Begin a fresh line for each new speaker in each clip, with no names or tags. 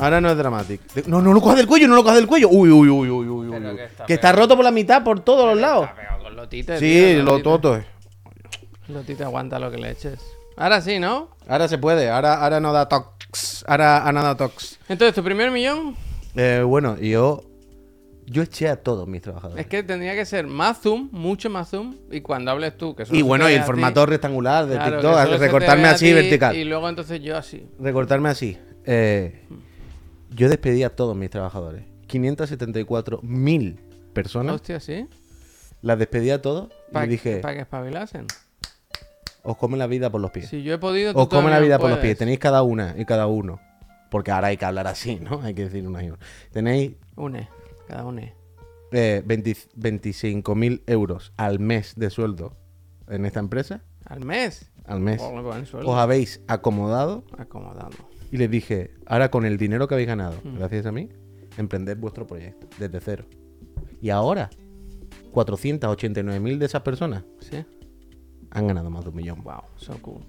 Ahora no es Dramatic. No, no lo cojas del cuello, no lo cojas del cuello. Uy, uy, uy, uy, uy. Uy.
que está
Que está roto por la mitad, por todos los lados.
Está pegado con lotite,
Sí,
tío,
lo
lotite.
toto es.
Lotite aguanta lo que le eches. Ahora sí, ¿no?
Ahora se puede, ahora, ahora no da tox. Ahora, ahora no da tox.
Entonces, tu primer millón
Eh, bueno, yo. Yo eché a todos mis trabajadores.
es que tendría que ser más zoom, mucho más zoom. Y cuando hables tú, que
Y bueno, y el
ti,
formato rectangular de
claro,
TikTok, recortarme así
ti
vertical.
Y luego entonces yo así.
Recortarme así. Eh, yo despedí a todos mis trabajadores. 574.000 personas.
Hostia, ¿sí?
Las despedí a todos y
Para
dije,
que espabilasen.
os come la vida por los pies.
Si yo he podido,
os come la vida por los pies. Tenéis cada una y cada uno. Porque ahora hay que hablar así, ¿no? Hay que decir una y una. Tenéis
Une, cada une.
eh, 20 25.000 euros al mes de sueldo en esta empresa.
¿Al mes?
Al mes. Os habéis acomodado
Acomodado.
Y les dije, ahora con el dinero que habéis ganado,
Mm.
gracias a mí, emprended vuestro proyecto desde cero. Y ahora, 489.000 de esas personas
¿Sí?
han ganado más de un millón.
Wow, so cool.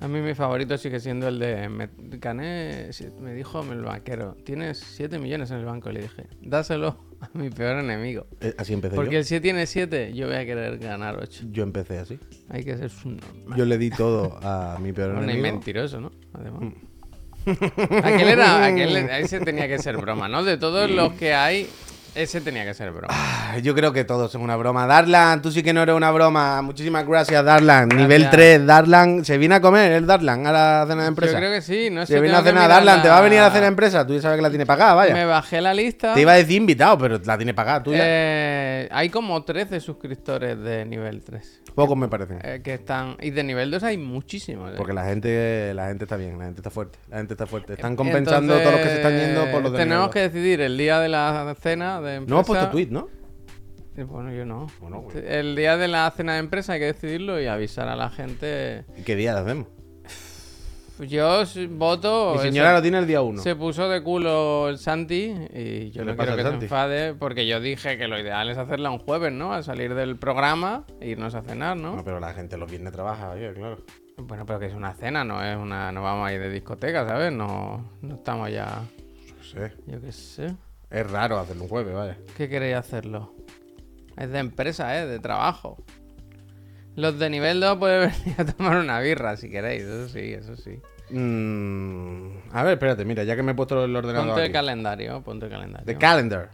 A mí mi favorito sigue siendo el de. Me gané. si- Me dijo el banquero: Tienes 7 millones en el banco. Le dije: Dáselo a mi peor enemigo.
Eh, Así empecé
Porque
yo.
el 7 tiene 7, yo voy a querer ganar 8.
Yo empecé así.
Hay que ser subnormal.
Yo le di todo a mi peor enemigo.
mentiroso, ¿no? Además. Aquel era. Aquel, ese tenía que ser broma, ¿no? De todos los que hay, ese tenía que ser broma.
Ah, Yo creo que todos son una broma. Darlan, tú sí que no eres una broma. Muchísimas gracias, Darlan. Nivel
Gracias.
3, Darlan. ¿Se viene a comer el Darlan a la cena de empresa?
Yo creo que sí, no sé.
Se viene a
mirar
Darlan. ¿Te va a venir a la cena de empresa? Tú ya sabes que la tiene pagada, vaya.
Me bajé la lista.
Te iba a decir invitado, pero la tiene pagada tú ya.
Eh, hay como 13 suscriptores de nivel 3.
Pocos me parecen.
eh, que están. Y de nivel 2 hay muchísimos. eh.
Porque la gente, la gente está bien, la gente está fuerte, la gente está fuerte. Están compensando
Entonces,
todos los que se están yendo por los de
Tenemos que decidir el día de la cena de empresa.
No hemos puesto tweet, ¿no?
Bueno, yo no.
Bueno, bueno.
El día de la cena de empresa hay que decidirlo y avisar a la gente.
¿Y qué día lo hacemos?
Yo voto.
Mi señora lo tiene el día 1.
Se puso de culo el Santi y yo
¿Qué le
no quiero que se enfade porque yo dije que lo ideal es hacerla un jueves, ¿no? Al salir del programa e irnos a cenar, ¿no?
No, pero la gente los viernes trabaja, oye, claro.
Bueno, pero que es una cena, no es una. No vamos a ir de discoteca, ¿sabes? No, no estamos ya.
Sé.
Yo qué sé.
Es raro hacerlo un jueves, vaya.
¿Qué queréis hacerlo? Es de empresa, ¿eh? De trabajo. Los de nivel 2 pueden venir a tomar una birra si queréis, eso sí, eso sí.
Mm, a ver, espérate, mira, ya que me he puesto el ordenador
Ponte el
aquí.
calendario, ponte el calendario.
The calendar.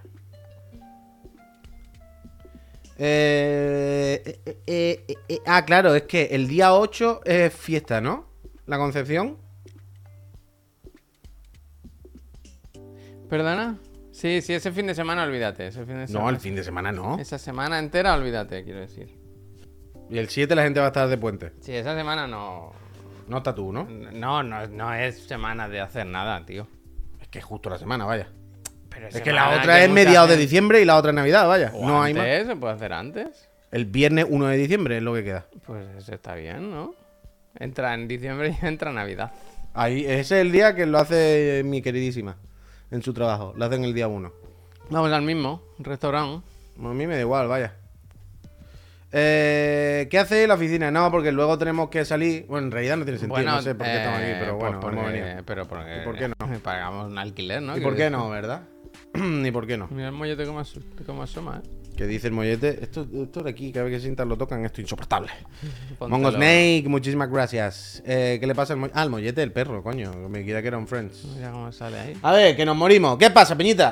Eh, eh, eh, eh, ah, claro, es que el día 8 es fiesta, ¿no? La Concepción.
¿Perdona? Sí, sí, ese fin de semana olvídate. Ese fin de semana.
No, el fin de semana no.
Esa semana entera olvídate, quiero decir.
Y el 7 la gente va a estar de puente.
Sí, esa semana no.
No está tú, ¿no?
No, no, no es semana de hacer nada, tío.
Es que es justo la semana, vaya.
Pero
Es que la otra es mediados de diciembre y la otra es Navidad, vaya. No hay más.
¿Se puede hacer antes?
El viernes 1 de diciembre es lo que queda.
Pues eso está bien, ¿no? Entra en diciembre y entra Navidad.
Ahí, ese es el día que lo hace mi queridísima en su trabajo. Lo hacen el día 1.
Vamos al mismo restaurante.
A mí me da igual, vaya. Eh, ¿Qué hace la oficina? No, porque luego tenemos que salir. Bueno, en realidad no tiene sentido, no sé por qué estamos aquí,
eh,
pero
pues
bueno,
porque-
hemos venido.
Pero porque,
¿Y por qué no?
Pagamos un alquiler, ¿no?
¿Y por qué no, verdad? ¿Y por qué no?
Mira el mollete como, como asoma, ¿eh?
Que dice el mollete, esto, esto de aquí, cada vez que sientas lo tocan, esto es insoportable. Mongo Snake, muchísimas gracias. Eh, ¿Qué le pasa al mollete? Ah, el mollete, el perro, coño. Me quería que era un Friends.
Mira cómo sale ahí.
A ver, que nos morimos. ¿Qué pasa, Peñita?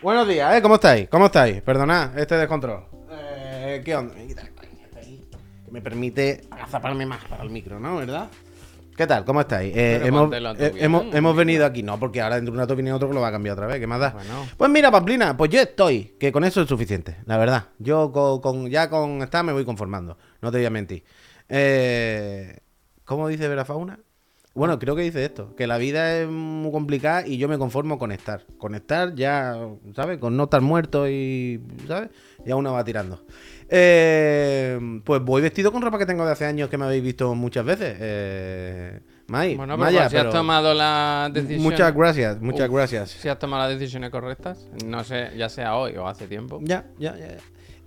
Buenos días, ¿eh? ¿Cómo estáis? ¿Cómo estáis? Perdonad este descontrol. Eh, ¿Qué onda? Me permite agazaparme más para el micro, ¿no? ¿Verdad? ¿Qué tal? ¿Cómo estáis? Eh, hemos eh, hemos,
¿no?
hemos venido aquí, no, porque ahora dentro de un rato viene otro que lo va a cambiar otra vez. ¿Qué más da?
Bueno.
Pues mira, Pamplina, pues yo estoy, que con eso es suficiente, la verdad. Yo con, con- ya con esta me voy conformando, no te voy a mentir. Eh, ¿Cómo dice Verafauna? Bueno, creo que dice esto, que la vida es muy complicada y yo me conformo con estar. Con estar ya, ¿sabes? Con no estar muerto y, ¿sabes? Ya uno va tirando. Eh, pues voy vestido con ropa que tengo de hace años que me habéis visto muchas veces. Eh, Mai,
Bueno, pero
Maya,
si has tomado las decisiones.
Muchas gracias, muchas
Uf,
gracias.
Si has tomado las decisiones correctas, no sé, ya sea hoy o hace tiempo.
Ya, ya, ya. ya.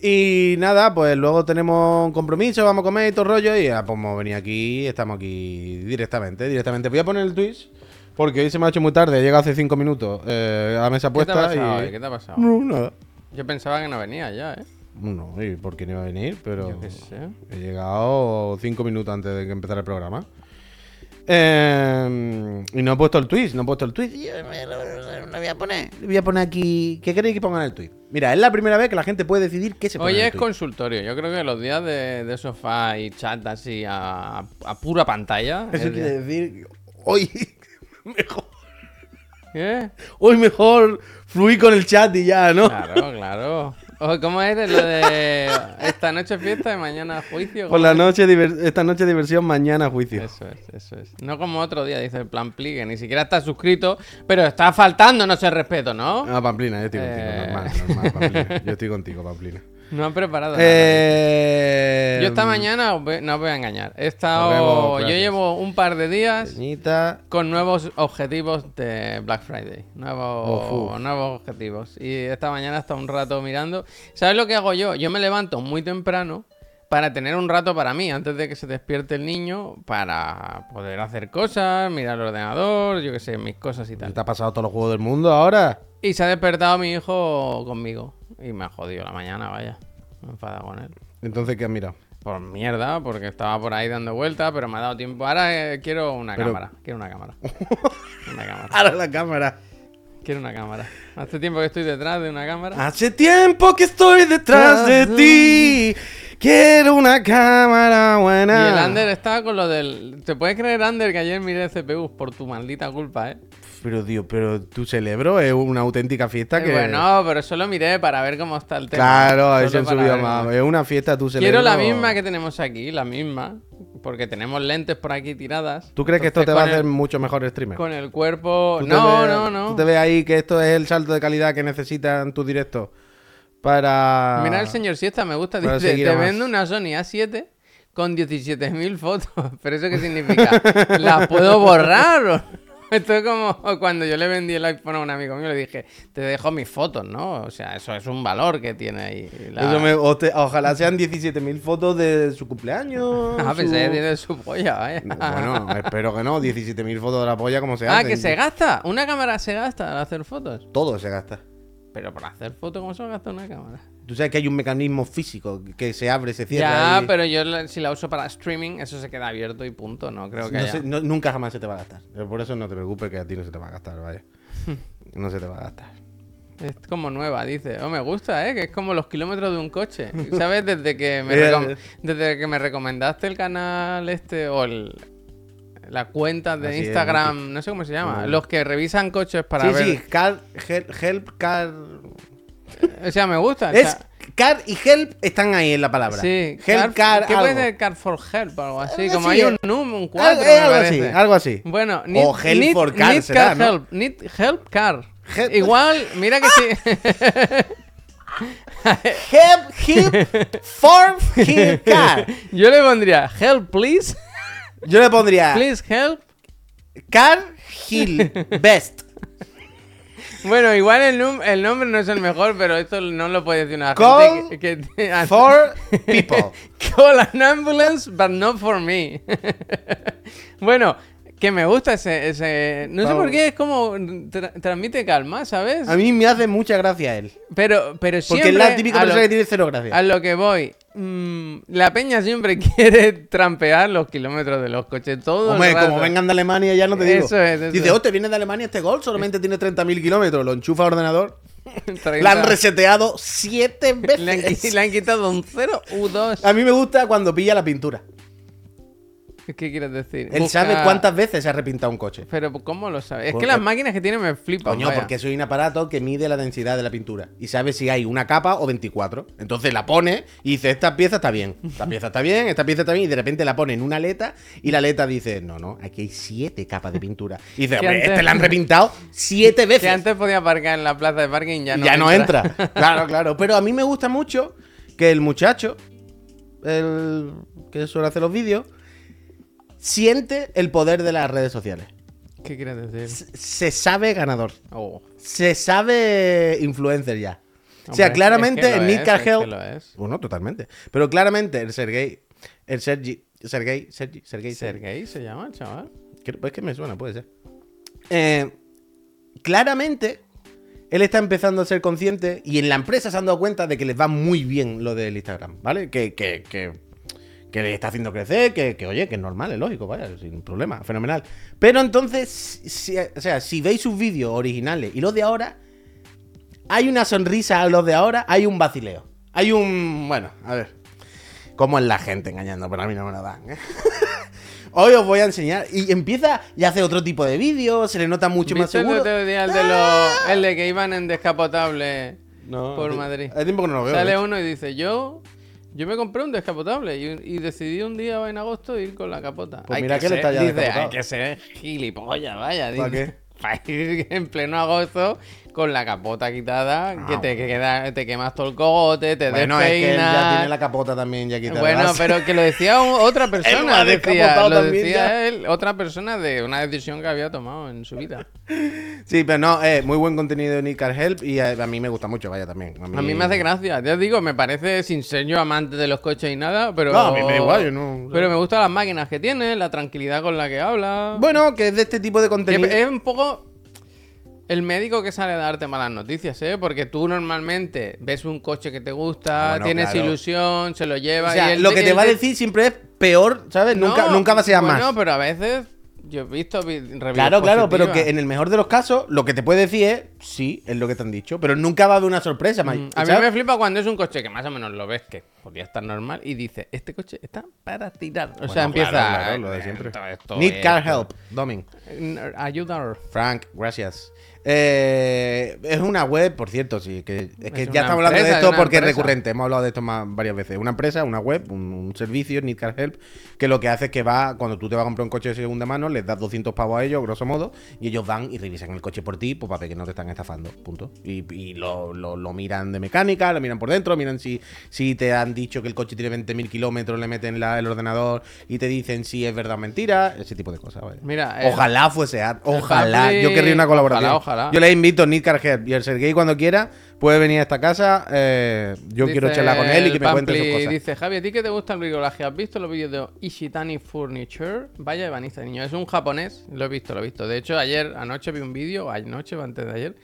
Y nada, pues luego tenemos un compromiso, vamos a comer y todo rollo. Y ya, pues hemos venido aquí, estamos aquí directamente, directamente. Voy a poner el Twitch Porque hoy se me ha hecho muy tarde, he llegado hace cinco minutos eh, a la mesa
¿Qué te ha
puesta
pasado
y...
¿Qué te ha pasado?
No, nada.
Yo pensaba que no venía ya, ¿eh?
No, ¿y por qué no iba a venir? Pero
Yo qué sé.
he llegado cinco minutos antes de que empezara el programa. Eh, y no he puesto el tweet, no he puesto el tweet. Yo me lo, lo voy a poner. Le voy a poner aquí. ¿Qué queréis que ponga en el tweet? Mira, es la primera vez que la gente puede decidir qué se pone
Hoy
en el
es
tuit.
consultorio. Yo creo que los días de, de sofá y chat así a, a pura pantalla.
Eso
es día-
quiere decir hoy mejor,
¿Qué?
hoy mejor fluir con el chat y ya, ¿no?
Claro, claro. O, ¿Cómo es de lo de esta noche fiesta y mañana juicio?
Por
¿Cómo
la
es?
noche esta noche diversión, mañana juicio.
Eso es, eso es. No como otro día, dice el plan pli, que ni siquiera está suscrito, pero está faltando, no se respeto, ¿no?
Ah, Pamplina, yo estoy contigo,
Eh.
normal, normal, Pamplina. Yo estoy contigo, Pamplina.
No han preparado nada.
Eh,
Yo esta mañana, os no os voy a engañar, he estado...
Nos vemos,
yo
gracias.
llevo un par de días
Peñita.
con nuevos objetivos de Black Friday. Nuevos, nuevos objetivos. Y esta mañana he estado un rato mirando. ¿Sabes lo que hago yo? Yo me levanto muy temprano para tener un rato para mí, antes de que se despierte el niño, para poder hacer cosas, mirar el ordenador, yo qué sé, mis cosas y tal.
¿Te ha pasado todos los juegos del mundo ahora?
Y se ha despertado mi hijo conmigo. Y me ha jodido la mañana, vaya. Me he enfadado con él.
Entonces, ¿qué has mirado?
Por mierda, porque estaba por ahí dando vueltas, pero me ha dado tiempo. Ahora eh, quiero una
Pero-
cámara. Quiero una cámara. una cámara.
Ahora la cámara.
Quiero una cámara. Hace tiempo que estoy detrás de una cámara.
Hace tiempo que estoy detrás de ti. Quiero una cámara buena.
Y el Ander estaba con lo del. ¿Te puedes creer, Ander, que ayer miré CPU por tu maldita culpa, eh?
Pero, tío, pero tu cerebro es una auténtica fiesta
Eh,
que.
Bueno, pero solo miré para ver cómo está el tema.
claro, han
para
subido más. Es una fiesta tu cerebro.
Quiero la misma que tenemos aquí, la misma. Porque tenemos lentes por aquí tiradas.
¿Tú crees que esto te va a hacer
el-
mucho mejor streamer?
Con el cuerpo.
¿Tú te
No,
ves-
no, no.
¿Tú te ves ahí que esto es el salto de calidad que necesitan tus directos para.
Mira el señor Siesta, me gusta. Dice, te
a más".
vendo una Sony A7 con 17.000 fotos. ¿Pero eso qué significa? ¿Las puedo borrar? Esto es como cuando yo le vendí el iPhone a un amigo mío, le dije, te dejo mis fotos, ¿no? O sea, eso es un valor que tiene ahí. la-
Eso me- o te- ojalá sean 17.000 fotos de su cumpleaños.
Ah,
su-
pensé que tiene su polla, vaya.
Bueno, espero que no. 17.000 fotos de la polla, como se
ah,
hacen.
que se gasta. Una cámara se gasta al hacer fotos.
Todo se gasta.
Pero para hacer fotos, ¿cómo se gasta una cámara?
Tú sabes que hay un mecanismo físico que se abre, se cierra.
Ya,
y-
pero yo la- si la uso para streaming, eso se queda abierto y punto. No creo que
No
haya...
no- nunca jamás se te va a gastar. Pero Por eso no te preocupes que a ti no se te va a gastar, vaya. No se te va a gastar.
Es como nueva, dice. Oh, me gusta, ¿eh? Que es como los kilómetros de un coche. ¿Sabes? Desde que me,
Eh, eh.
desde que me recomendaste el canal este o el... La cuenta de
Así es,
Instagram, no sé cómo se llama. Los que revisan coches para
sí,
ver.
sí, help, help, car.
O sea, me gusta. o
Es
sea,
car y help están ahí en la palabra.
Sí,
help, car,
¿Qué
algo.
puede ser car for help o algo así?
Algo
Como
así,
hay un
eh.
número, un
Algo,
4,
eh, algo así, algo así.
Bueno,
O help for car
need
será,
car
¿no?
help, need help car.
Help-
Igual, mira que sí.
Help, help, for, help, car.
Yo le pondría help please,
Yo le pondría
please help.
car, hill, best.
Bueno, igual el, num- el nombre no es el mejor, pero esto no lo puede decir una
Call
gente que, que-
For people.
Call an ambulance, but not for me. bueno, que me gusta ese... ese... No sé por qué, es como... tra- transmite calma, ¿sabes?
A mí me hace mucha gracia él.
Pero, pero
Porque
siempre...
es la típica persona
lo-
que tiene cero gracia.
A lo que voy. mm, la peña siempre quiere trampear los kilómetros de los coches. Todo el
Hombre, como vengan de Alemania, ya no te digo.
Eso es, eso
Dice, oh, te viene de Alemania este gol, solamente tiene 30.000 kilómetros. Lo enchufa al ordenador.
30.
La han reseteado siete
Le han,
veces.
le han quitado un 0 u 2.
A mí me gusta cuando pilla la pintura.
¿Qué quieres decir?
Él
Busca-
sabe cuántas veces se ha repintado un coche.
Pero ¿cómo lo sabe? Es
Porque-
que las máquinas que tiene me flipan.
Coño,
vaya.
porque soy un aparato que mide la densidad de la pintura y sabe si hay una capa o 24. Entonces la pone y dice, esta pieza está bien, esta pieza está bien, esta pieza está bien, y de repente la pone en una aleta y la aleta dice, no, no, aquí hay siete capas de pintura. Y dice, hombre,
antes-
este la han repintado siete veces.
Que antes podía aparcar en la plaza de parking ya no
ya no entra. Claro, claro. Pero a mí me gusta mucho que el muchacho, el que suele hacer los vídeos, siente el poder de las redes sociales.
¿Qué quieres decir?
Se- sabe ganador.
Oh.
Se sabe influencer ya. o sea, claramente
es que
Nick
es,
Cargel.
es que es.
Bueno, totalmente. Pero claramente el Sergey. El Sergi. Sergey. Sergi. Sergey.
¿Sergey se llama chaval?
Pues que me suena, puede ser. eh, claramente él está empezando a ser consciente y en la empresa se han dado cuenta de que les va muy bien lo del Instagram, ¿vale? Que, que, que, que le está haciendo crecer, que, que, oye, que es normal, es lógico, vaya, sin problema, fenomenal. Pero entonces, si, o sea, si veis sus vídeos originales y los de ahora, hay una sonrisa a los de ahora, hay un vacileo. Hay un. Bueno, a ver. ¿Cómo es la gente engañando? Pero a mí no me lo dan, ¿eh? Hoy os voy a enseñar. Y empieza y hace otro tipo de vídeos, se le nota mucho más
¿Viste el
seguro.
otro día el de, los, el de que iban en descapotable
No,
por Madrid?
Hace tiempo que no lo veo.
Sale uno y dice, yo... Yo me compré un descapotable y, y decidí un día en agosto ir con la capota.
Pues mira que él
ser-
está ya
dice, hay que ser gilipollas, vaya.
¿Para
dice.
qué?
Para ir en pleno agosto con la capota quitada, que
Ah,
te, que queda, te quemas todo el cogote, te
Bueno, es que él ya
despeinas.
tiene la capota también ya quitada.
Bueno, pero que lo decía un- otra persona, decía, lo decía él, otra persona de una decisión que había tomado en su vida.
Sí, pero no, eh, muy buen contenido de Nick Help y a, a mí me gusta mucho, vaya, también.
A mí me hace gracia, ya os digo, me parece sin ser yo amante de los coches y nada, pero...
No, a mí me da igual, yo no-
Pero me gustan las máquinas que tiene, la tranquilidad con la que habla.
Bueno, que es de este tipo de
Que
contenido.
es un poco el médico que sale a darte malas noticias, ¿eh? Porque tú normalmente ves un coche que te gusta,
Ah, bueno,
tienes
claro.
ilusión, se lo lleva
o sea,
y
lo que te va a decir siempre es peor, ¿sabes? nunca,
No,
nunca va a ser
bueno,
más.
pero a veces yo he visto vi- reviews
Claro, claro, pero que en el mejor de los casos, lo que te puede decir es sí, es lo que te han dicho, pero nunca va a haber una sorpresa, Mike,
Mm, A mí me flipa cuando es un coche que más o menos lo ves que podría estar normal y dice, este coche está para tirar. O sea, empieza...
claro, claro, lo de siempre.
esto- esto
Need
es-
car help, Domin.
Eh, Ayudar.
Frank, gracias. Eh, es una web, por cierto, sí, que, es que
Es
ya estamos hablando de esto porque es recurrente. Hemos hablado de esto más, varias veces. Una empresa, una web, un, un servicio, Need Car Help, que lo que hace es que va, cuando tú te vas a comprar un coche de segunda mano, les das 200 pavos a ellos, grosso modo, y ellos van y revisan el coche por ti, pues para ver que no te están estafando, punto. Y, y lo, lo- lo miran de mecánica, lo miran por dentro, miran si, si te han dicho que el coche tiene 20.000 kilómetros, le meten la- el ordenador y te dicen si es verdad o mentira, ese tipo de cosas. vaya.
Mira, eh,
Ojalá fuese ojalá. Yo querría una colaboración.
ojalá, ojalá.
Yo le invito a Nick Carger y el Sergey cuando quiera puede venir a esta casa. eh, yo
Dice
quiero charlar con él y que me cuente sus cosas.
Dice, Javi, ¿a ti que te gusta el bricolaje? ¿Has visto los vídeos de Ishitani Furniture? Vaya ebanista, niño. Es un japonés. Lo he visto, lo he visto. De hecho, ayer, anoche vi un vídeo, anoche o antes de ayer,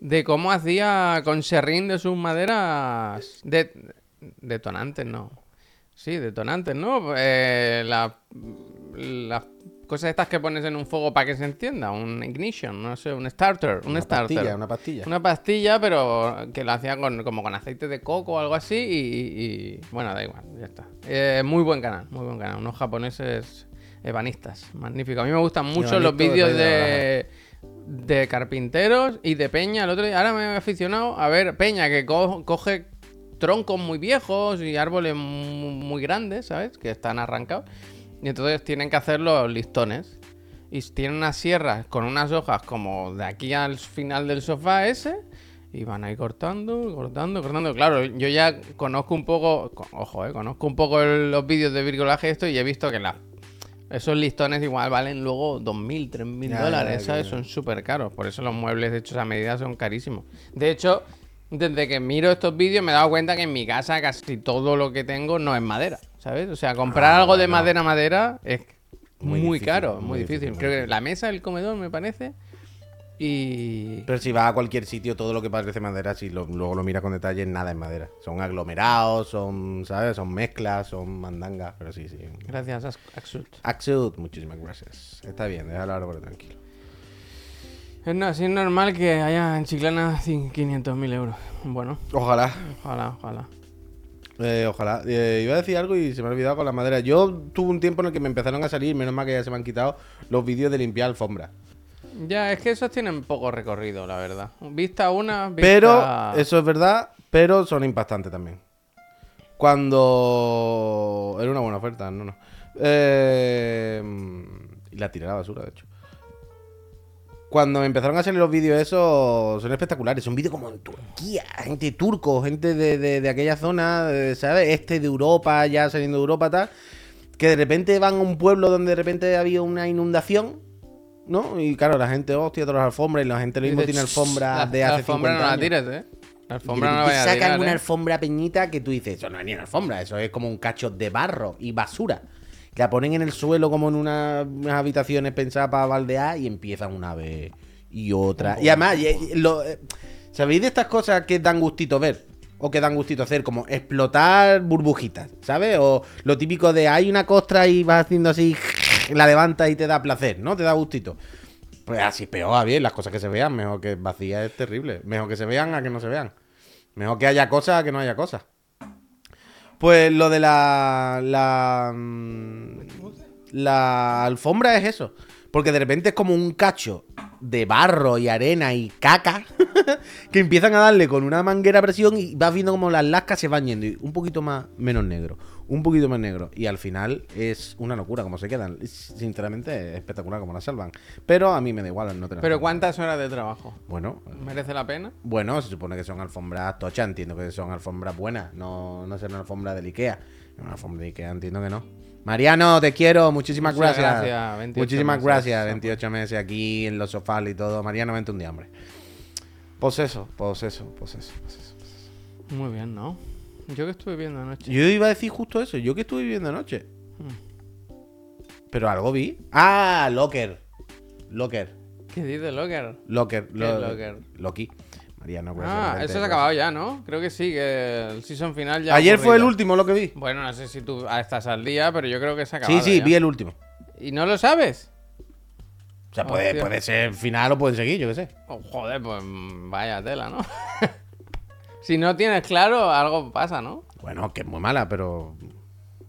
de cómo hacía con serrín de sus maderas de, detonantes, no. Sí, detonantes, ¿no? Eh, la- las cosas estas que pones en un fuego para que se encienda, un ignition, no sé, un starter, un
Una
starter.
pastilla, una pastilla.
Una pastilla, pero que lo hacía con, como con aceite de coco o algo así. Y, bueno, da igual, ya está. Eh, muy buen canal, muy buen canal. Unos japoneses ebanistas. Magnífico. A mí me gustan mucho los vídeos
de
de, carpinteros y de Peña. El otro día, ahora me he aficionado a ver Peña que co- coge troncos muy viejos y árboles mu- muy grandes, ¿sabes? Que están arrancados. Y entonces tienen que hacer los listones. Y tienen unas sierras con unas hojas como de aquí al final del sofá ese. Y van ahí cortando, cortando, cortando. Claro, yo ya conozco un poco, co- ojo, eh, conozco un poco el- los vídeos de bricolaje esto y he visto que la, esos listones igual valen luego 2.000, 3.000
Ya, ya,
dólares,
ya,
¿sabes? Son súper caros. Por eso los muebles hechos a medida son carísimos. De hecho, desde que miro estos vídeos me he dado cuenta que en mi casa casi todo lo que tengo no es madera, ¿sabes? O sea, comprar
Ah,
algo de
bueno.
madera madera es muy,
Muy difícil,
caro,
muy
muy difícil. Creo que la mesa, el comedor, me parece. Y.
Pero si vas a cualquier sitio, todo lo que parece madera, si lo- luego lo miras con detalle, nada es madera. Son aglomerados, son, ¿sabes? Son mezclas, son mandangas, pero sí, sí.
Gracias, As- Axut.
Axud, muchísimas gracias. Está bien, déjalo por tranquilo.
No, sí es normal que haya en Chiclana 500.000 euros. Bueno,
Ojalá.
ojalá, ojalá.
Eh, ojalá. Eh, iba a decir algo y se me ha olvidado con la madera. Yo tuve un tiempo en el que me empezaron a salir, menos mal que ya se me han quitado, los vídeos de limpiar alfombra.
Ya, es que esos tienen poco recorrido, la verdad. Vista una, vista...
Pero, eso es verdad, pero son impactantes también. Cuando... Era una buena oferta, no, no. Eh, Y la tiré a la basura, de hecho. Cuando me empezaron a salir los vídeos esos, son espectaculares. Son vídeos como en Turquía, gente turco, gente de, de- de aquella zona, de, ¿sabes? Este de Europa, ya saliendo de Europa, tal. Que de repente van a un pueblo donde de repente había una inundación, ¿no? Y claro, la gente, hostia, todas las alfombras, y la gente lo mismo tiene alfombras
la-
de
la
hace
alfombra
50
no la
años.
tires, ¿eh? La
Y
alfombra
de
no la
repente
vayas a
sacan
tirar,
una
¿eh?
alfombra peñita que tú dices, eso no es ni una alfombra, eso es como un cacho de barro y basura. La ponen en el suelo como en una- unas habitaciones pensadas para baldear y empiezan una vez y otra. Y además, lo- eh, ¿sabéis de estas cosas que dan gustito ver? O que dan gustito hacer, como explotar burbujitas, ¿sabes? O lo típico de hay una costra y vas haciendo así, la levantas y te da placer, ¿no? Te da gustito. Pues así peor, bien, las cosas que se vean, mejor que vacía es terrible. Mejor que se vean a que no se vean. Mejor que haya cosas a que no haya cosas. Pues lo de la. La. mm, La alfombra es eso. Porque de repente es como un cacho de barro y arena y caca que empiezan a darle con una manguera presión y vas viendo como las lascas se van yendo. Y un poquito más, menos negro. Un poquito más negro. Y al final es una locura como se quedan. Es, Sinceramente es espectacular como la salvan. Pero a mí me da igual no tener.
Pero ¿cuántas horas de trabajo?
Bueno,
¿Merece la pena?
bueno, se supone que son alfombras tochas, entiendo que son alfombras buenas, no, no serán alfombras del Ikea. Una alfombra de Ikea entiendo que no. Mariano, te quiero, muchísimas
Muchas
gracias.
gracias, 28
muchísimas
meses.
gracias, 28 meses aquí en los sofás y todo. Mariano, vente un día, hombre. Pues eso, pues eso, pues eso, pues eso.
Muy bien, ¿no? Yo que estuve viendo anoche.
Yo iba a decir justo eso, yo que estuve viviendo anoche.
Hmm.
Pero algo vi. Ah, Locker. Locker.
¿Qué dice Locker?
Locker.
¿Qué Locker?
Loki. Mariano, gracias.
Ah, eso se ha acabado ya, ¿no? Creo que sí, que el season final ya.
Ayer fue el último lo que vi.
Bueno, no sé si tú estás al día, pero yo creo que se ha acabado.
Sí, sí,
ya.
vi el último.
¿Y no lo sabes?
O sea, puede, puede ser final o pueden seguir, yo qué sé.
Oh, joder, pues vaya tela, ¿no? si no tienes claro, algo pasa, ¿no?
Bueno, que es muy mala, pero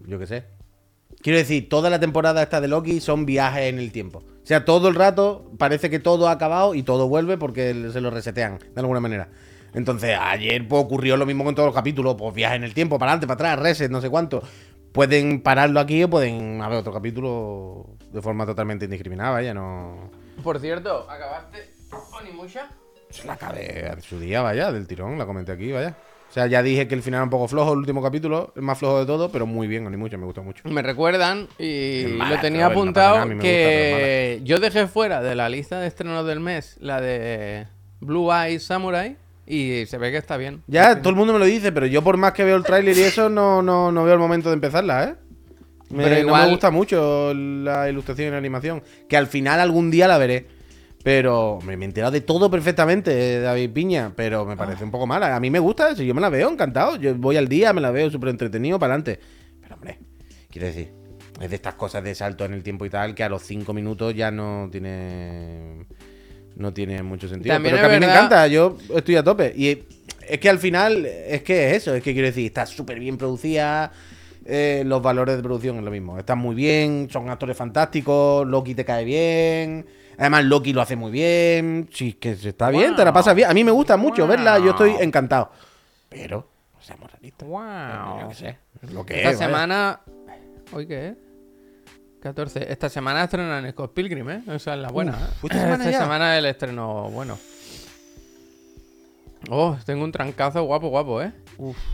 yo qué sé. Quiero decir, toda la temporada esta de Loki son viajes en el tiempo. O sea, todo el rato parece que todo ha acabado y todo vuelve porque se lo resetean, de alguna manera. Entonces, ayer pues, ocurrió lo mismo con todos los capítulos, pues viajes en el tiempo, para adelante, para atrás, reset, no sé cuánto. Pueden pararlo aquí o pueden haber otro capítulo de forma totalmente indiscriminada, vaya, no...
Por cierto, ¿acabaste Onimusha?
Se la acabé en su día, vaya, del tirón, la comenté aquí, vaya. O sea, ya dije que el final era un poco flojo, el último capítulo, el más flojo de todo, pero muy bien, ni mucho, me gustó mucho.
Me recuerdan y
mala,
lo tenía apuntado
gusta,
que yo dejé fuera de la lista de estrenos del mes la de Blue Eyes Samurai y se ve que está bien.
Ya, todo el mundo me lo dice, pero yo por más que veo el tráiler y eso, no, no, no veo el momento de empezarla, ¿eh? Me,
Pero
no me gusta mucho la ilustración y la animación. Que al final algún día la veré. Pero hombre, me he enterado de todo perfectamente, eh, David Piña, pero me parece un poco mala. A mí me gusta eso, yo me la veo encantado. Yo voy al día, me la veo súper entretenido para adelante. Pero hombre, quiero decir, es de estas cosas de salto en el tiempo y tal que a los cinco minutos ya no tiene no tiene mucho sentido.
También
pero que a mí me encanta, yo estoy a tope. Y es que al final, es que es eso, es que quiero decir, está súper bien producida. eh, los valores de producción es lo mismo. Están muy bien, son actores fantásticos, Loki te cae bien. Además, Loki lo hace muy bien. Sí, que está bien, te la pasas bien. A mí me gusta mucho verla, yo estoy encantado. Pero, no seamos realistas.
Wow.
qué sé, lo que
Esta
es. vaya.
semana. ¿Hoy qué es? 14. Esta semana estrenan Scott Pilgrim, ¿eh? Esa es la buena.
Uf,
¿eh?
¿esta semana
Esta semana el estreno bueno. Oh, tengo un trancazo guapo, guapo, ¿eh?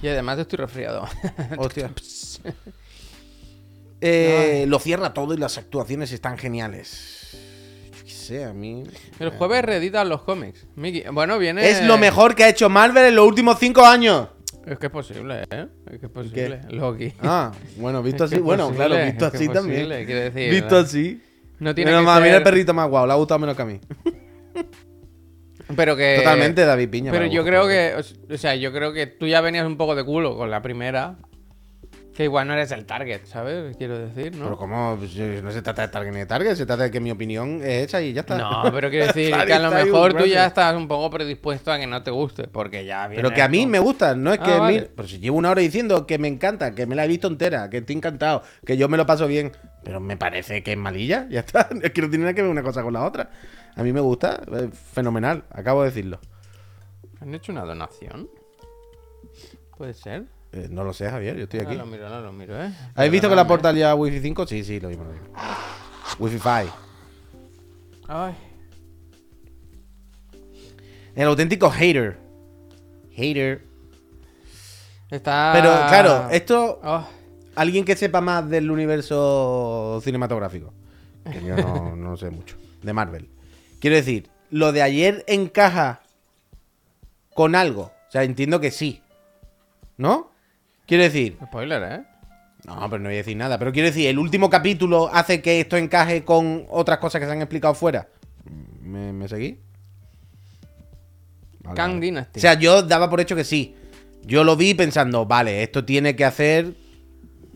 Y además estoy resfriado.
Hostia. Eh, lo cierra todo y las actuaciones están geniales. Qué sé, a mí.
El jueves reeditan los cómics. Miki- Bueno, viene.
Es lo mejor que ha hecho Marvel en los últimos cinco años.
Es que es posible, ¿eh? Es que es posible. Loki.
Ah, bueno, visto
Es que
así,
es
bueno,
posible,
claro, visto
es que
así
es
también.
posible, quiero decir,
visto
¿no?
así.
No tiene
Mira,
que
más, mira el
ser-
perrito más guau, le ha gustado menos que a mí.
Pero que.
Totalmente David Piña.
Pero yo creo que. O sea, yo creo que tú ya venías un poco de culo con la primera. Que igual no eres el target, ¿sabes? Quiero decir,
Pero
¿no?
como pues, eh, no se trata de target ni de target, se trata de que mi opinión es esa y ya está.
No, pero quiero decir que a lo mejor tú ya estás un poco predispuesto a que no te guste, porque ya viene.
Pero que a mí
con-
me gusta, no es que
Ah,
a mí-
vale.
Pero si llevo una hora diciendo que me encanta, que me la he visto entera, que estoy encantado, que yo me lo paso bien, pero me parece que es malilla, ya está. Es que no tiene nada que ver una cosa con la otra. A mí me gusta, es fenomenal, acabo de decirlo.
¿Han hecho una donación? ¿Puede ser?
Eh, no lo sé, Javier, yo estoy
No
aquí.
lo miro, no lo miro, ¿eh?
¿Habéis visto que la
Perdonadme.
portal ya Wi-Fi 5? Sí, sí, lo mismo, lo mismo. Wi-Fi 5.
Ay.
El auténtico hater. Hater.
Está.
Pero claro, esto
Oh,
alguien que sepa más del universo cinematográfico. Que yo no, no sé mucho. De Marvel. Quiero decir, lo de ayer encaja con algo. O sea, entiendo que sí. ¿No? Quiero decir,
spoiler, ¿eh?
No, pero no voy a decir nada. Pero quiero decir, ¿el último capítulo hace que esto encaje con otras cosas que se han explicado fuera? ¿Me, me seguí? Vale,
Kang
vale.
Dynasty.
O sea, yo daba por hecho que sí. Yo lo vi pensando, vale, esto tiene que hacer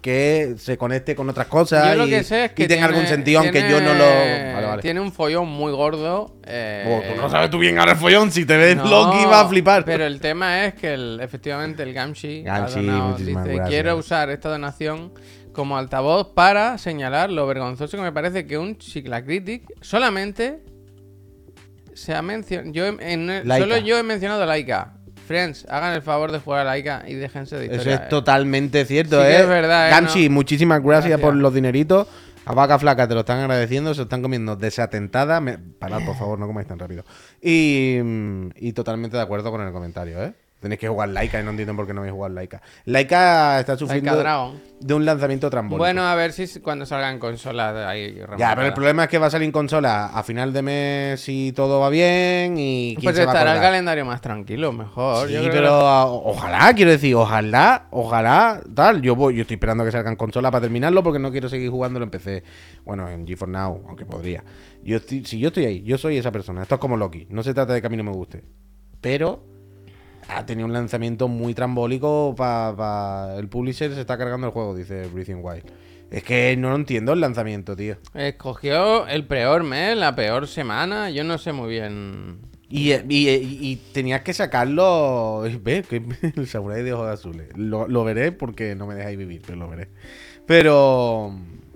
que se conecte con otras cosas
Yo lo
y,
que sé es que
y tenga
tiene-
algún sentido, aunque yo no lo...
tiene-
Vale, vale.
Tiene un follón muy gordo. eh,
Oh, tú no sabes tú bien ahora el follón, si te ves
no,
Loki va a flipar.
Pero el tema es que el- efectivamente el Gamshi, ha
Gamshi,
donado, dice,
gracias.
quiero usar esta donación como altavoz para señalar lo vergonzoso que me parece que un Critic solamente se ha mencionado. Yo en solo yo he mencionado Laika. Friends, hagan el favor de jugar a Laika y déjense de
Eso
historia.
es totalmente cierto,
Sí
¿eh?
es verdad, ¿eh?
Gamshi,
No.
muchísimas gracias,
Gracias.
por los dineritos. A vaca flaca te lo están agradeciendo, se lo están comiendo desatentada. Me... Parad, por favor, no comáis tan rápido. Y, y totalmente de acuerdo con el comentario, ¿eh? Tenéis que jugar Laika y no entiendo por qué no vais a jugar Laika. Laika está sufriendo
Laika
de un lanzamiento trambólico.
Bueno, a ver si cuando salgan consolas ahí
ya, pero el problema es que va a salir en consola a final de mes si todo va bien y quién
Pues
se va a
estará el calendario más tranquilo, mejor.
Sí,
Yo creo
pero
que-
a- ojalá, quiero decir, ojalá, ojalá, tal. Yo voy, yo estoy esperando que salgan consola para terminarlo porque no quiero seguir jugándolo en PC. Bueno, en GeForce Now, aunque podría. Yo estoy, si yo estoy ahí, yo soy esa persona. Esto es como Loki. No se trata de que a mí no me guste. Pero ha tenido un lanzamiento muy trambólico para el publisher se está cargando el juego, dice Breathing Wild. Es que no lo entiendo el lanzamiento, tío.
Escogió el peor mes, la peor semana. Yo no sé muy bien.
Y, y- y- y tenías que sacarlo. Ve, que el samurai de ojos azules. Lo, lo veré porque no me dejáis vivir, pero lo veré. Pero.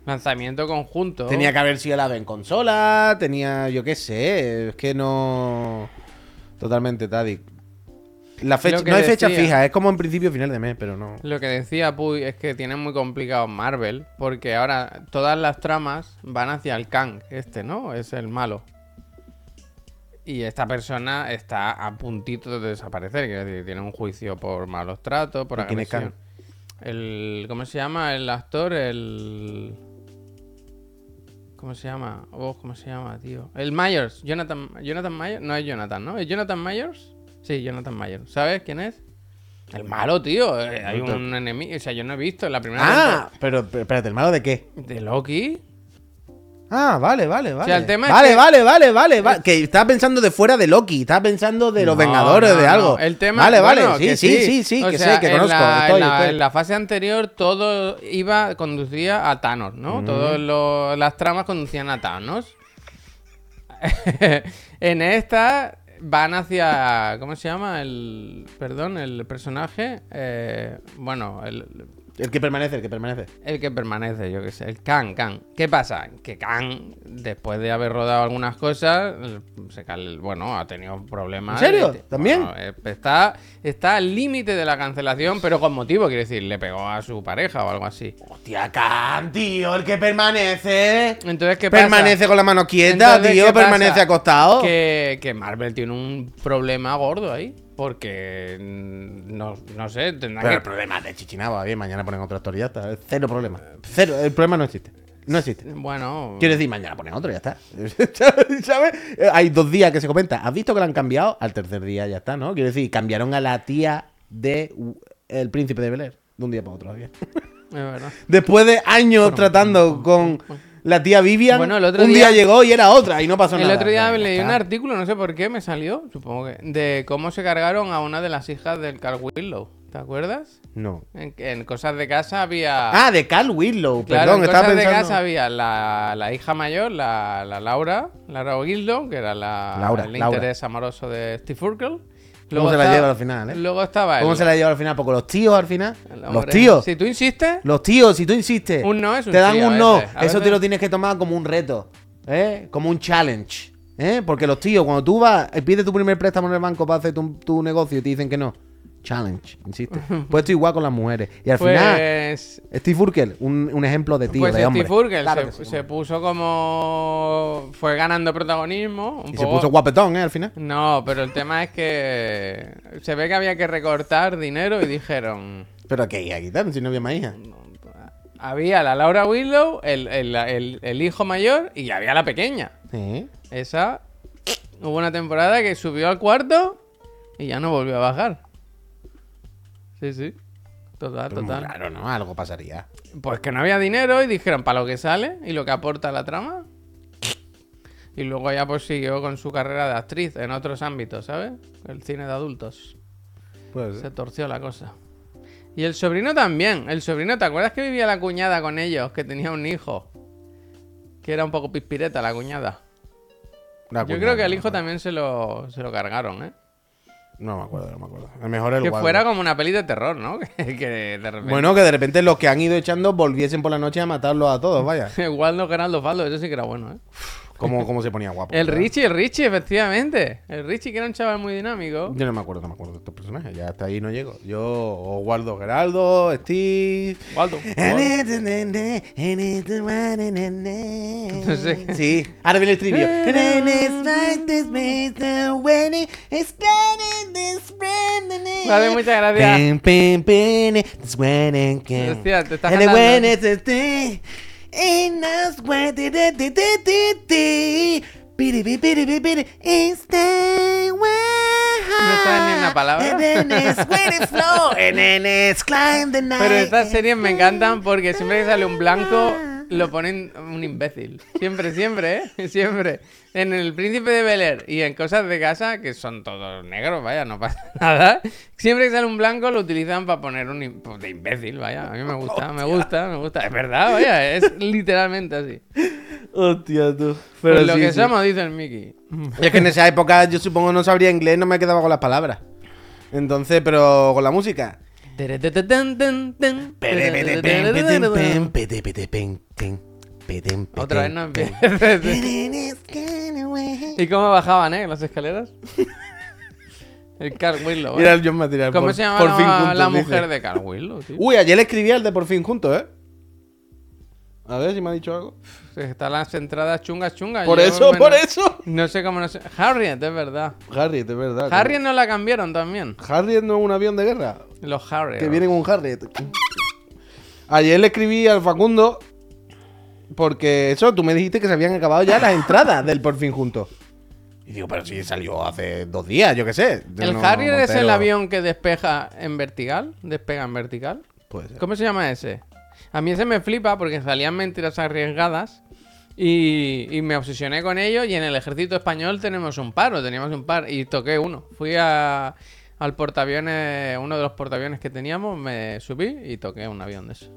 Lanzamiento conjunto.
Tenía que haber sido la en consola. Tenía. Yo qué sé. Es que no. Totalmente, Tadic. La fecha, no hay fecha fija, es como en principio final de mes, pero no.
Lo que decía Puy es que tienen muy complicado Marvel. Porque ahora todas las tramas van hacia el Kang, este, ¿no? Es el malo. Y esta persona está a puntito de desaparecer. Decir, tiene un juicio por malos tratos, por
¿Y quién es
agresión. El. ¿Cómo se llama el actor? El. ¿Cómo se llama? Oh, ¿Cómo se llama, tío? El Myers. Jonathan, Jonathan Myers. No es Jonathan, ¿no? ¿Es Jonathan Myers? Sí, Jonathan Myers. ¿Sabes quién es? El malo, tío. Eh, Hay un enemigo. O sea, yo no he visto la primera
Ah, pero, pero espérate, ¿el malo de qué?
de Loki.
Ah, vale, vale, vale.
sea, el tema es
vale,
que-
vale, vale, vale, vale. Que estaba pensando de fuera de Loki, estaba pensando de los
No,
Vengadores,
no,
de algo.
El tema
Vale,
bueno,
vale, sí,
que
sí, sí, sí,
O
que
sea,
sé, que
en
conozco.
la,
estoy,
en la-
estoy.
en la fase anterior todo iba, conducía a Thanos, ¿no? Todas las tramas conducían a Thanos. en esta van hacia. ¿Cómo se llama? El. Perdón, el personaje. eh, bueno, el,
El que permanece, el que permanece.
el que permanece, yo qué sé, el Kang, Kang. ¿Qué pasa? Que Kang, después de haber rodado algunas cosas, se cal- bueno, ha tenido problemas.
¿En serio? ¿También?
bueno, eh, está, está al límite de la cancelación, pero con motivo, quiere decir, le pegó a su pareja o algo así.
Hostia, Khan, tío, el que permanece.
Entonces, ¿qué pasa?
Permanece con la mano quieta,
Entonces,
tío, permanece acostado.
Que, que Marvel tiene un problema gordo ahí. Porque no, no sé, tendrá
Pero
que.
el problema de Chichinabo, bien, mañana ponen otro actor y ya está. Cero problema. Cero, el problema no existe. No existe.
Bueno.
Quiero decir, mañana ponen otro y ya está. ¿Sabes? Hay dos días que se comenta. ¿Has visto que lo han cambiado? Al tercer día ya está, ¿no? Quiero decir, cambiaron a la tía de El Príncipe de Bel Air. De un día para otro. bien.
Es verdad.
Después de años tratando con la tía Vivian,
Bueno, el otro
un día...
día-
llegó y era otra y no pasó
El
nada.
otro día leí un artículo, no sé por qué me salió, supongo que, de cómo se cargaron a una de las hijas del Carl Willow. ¿Te acuerdas?
No.
En, en Cosas de Casa había.
Ah, de Carl Willow,
claro,
perdón,
en
estaba
Cosas
pensando.
de Casa había la, la hija mayor, la, la Laura, Laura Willow, que era la,
Laura,
el
Laura.
interés amoroso de Steve Urkel.
¿Cómo se la lleva al final, eh?
Luego estaba
¿Cómo
el-
se la lleva al final? Porque los tíos al final.
el
Los tíos.
Si tú insistes,
Los tíos, si tú insistes.
Un no es un
Te dan
sí a
un no.
veces, a
Eso te
veces.
lo tienes que tomar como un reto. ¿eh? Como un challenge. ¿eh? Porque los tíos, cuando tú vas y pides tu primer préstamo en el banco para hacer tu, tu negocio y te dicen que no. Challenge, insiste. Pues esto igual con las mujeres. Y al final,
pues.
Steve Urkel, un, un ejemplo de tío,
Pues
de
Steve
hombre.
Urkel
Claro
se,
que sí,
se puso como. Fue ganando protagonismo. Un
Y se puso guapetón, ¿eh? Al final.
No, pero el tema es que se ve que había que recortar dinero y dijeron,
Pero que aquí quitar si no había más hija.
había la Laura Willow, el, el- el- el hijo mayor y había la pequeña.
Sí.
Esa, hubo una temporada que subió al cuarto y ya no volvió a bajar. Sí, sí. Total,
Pero muy
total.
raro, ¿no? Algo pasaría.
Pues que no había dinero y dijeron para lo que sale y lo que aporta la trama. Y luego ya pues siguió con su carrera de actriz en otros ámbitos, ¿sabes? El cine de adultos.
Pues
Se torció la cosa. Y el sobrino también. El sobrino, ¿te acuerdas que vivía la cuñada con ellos? Que tenía un hijo. Que era un poco pispireta la cuñada. Yo creo que al hijo también se lo, se lo cargaron, ¿eh?
No me acuerdo, no me acuerdo. Lo mejor el
Que fuera como una peli de terror, ¿no? Que, que de repente...
Bueno, que de repente los que han ido echando volviesen por la noche a matarlos a todos, vaya.
Waldo Geraldo Faldo, eso sí que era bueno, ¿eh?
Cómo, cómo se ponía guapo.
El
¿verdad?
Richie, el Richie, efectivamente. El Richie, que era un chaval muy dinámico.
Yo no me acuerdo, no me acuerdo de estos personajes. Ya hasta ahí no llego. Yo, Oswaldo Geraldo, Steve.
Waldo.
No
sé.
Sí, ahora viene el estribillo.
Me hace mucha gracia. Hostia, te estás cantando. No sabes ni una palabra. Pero estas series me encantan porque siempre que sale un blanco lo ponen un imbécil. Siempre, siempre, ¿eh? Siempre. En El Príncipe de Bel Air y en Cosas de Casa, que son todos negros, vaya, no pasa nada. Siempre que sale un blanco lo utilizan para poner un im- pues, de imbécil, vaya. A mí me gusta, me gusta, me gusta. Es verdad, vaya, es literalmente así.
Hostia, tú.
Pues lo que somos, dice el Mickey.
Es que en esa época yo supongo no sabría inglés, no me quedaba con las palabras. Entonces, pero con la música.
Otra vez no empieza. ¿Y cómo bajaban, eh? Las escaleras. El Carl Willow.
Mira
¿eh?
el John Material.
¿Cómo
por-
se llama
por
la,
fin juntos,
la
dice.
mujer de Carl Willow, tío?
Uy, ayer le escribí al de por fin juntos, ¿eh? A ver si me ha dicho algo.
Están las entradas chungas chungas.
Por
yo
eso, por eso.
No sé cómo no sé. Harriet, es verdad.
Harriet, es verdad.
Harriet no la cambiaron también.
Harriet no es un avión de guerra.
Los Harriet.
Que viene con un Harriet. Ayer le escribí al Facundo porque eso, tú me dijiste que se habían acabado ya las entradas del por fin juntos. Y digo, pero si salió hace dos días, yo qué sé. Yo
¿El
no
Harrier es el avión que despeja en vertical? ¿Despega en vertical?
Puede ser.
¿Cómo se llama ese? A mí ese me flipa porque salían mentiras arriesgadas y, me obsesioné con ello y en el ejército español tenemos un par, o teníamos un par y toqué uno. Fui a- al portaaviones, uno de los portaaviones que teníamos, me subí y toqué un avión de eso.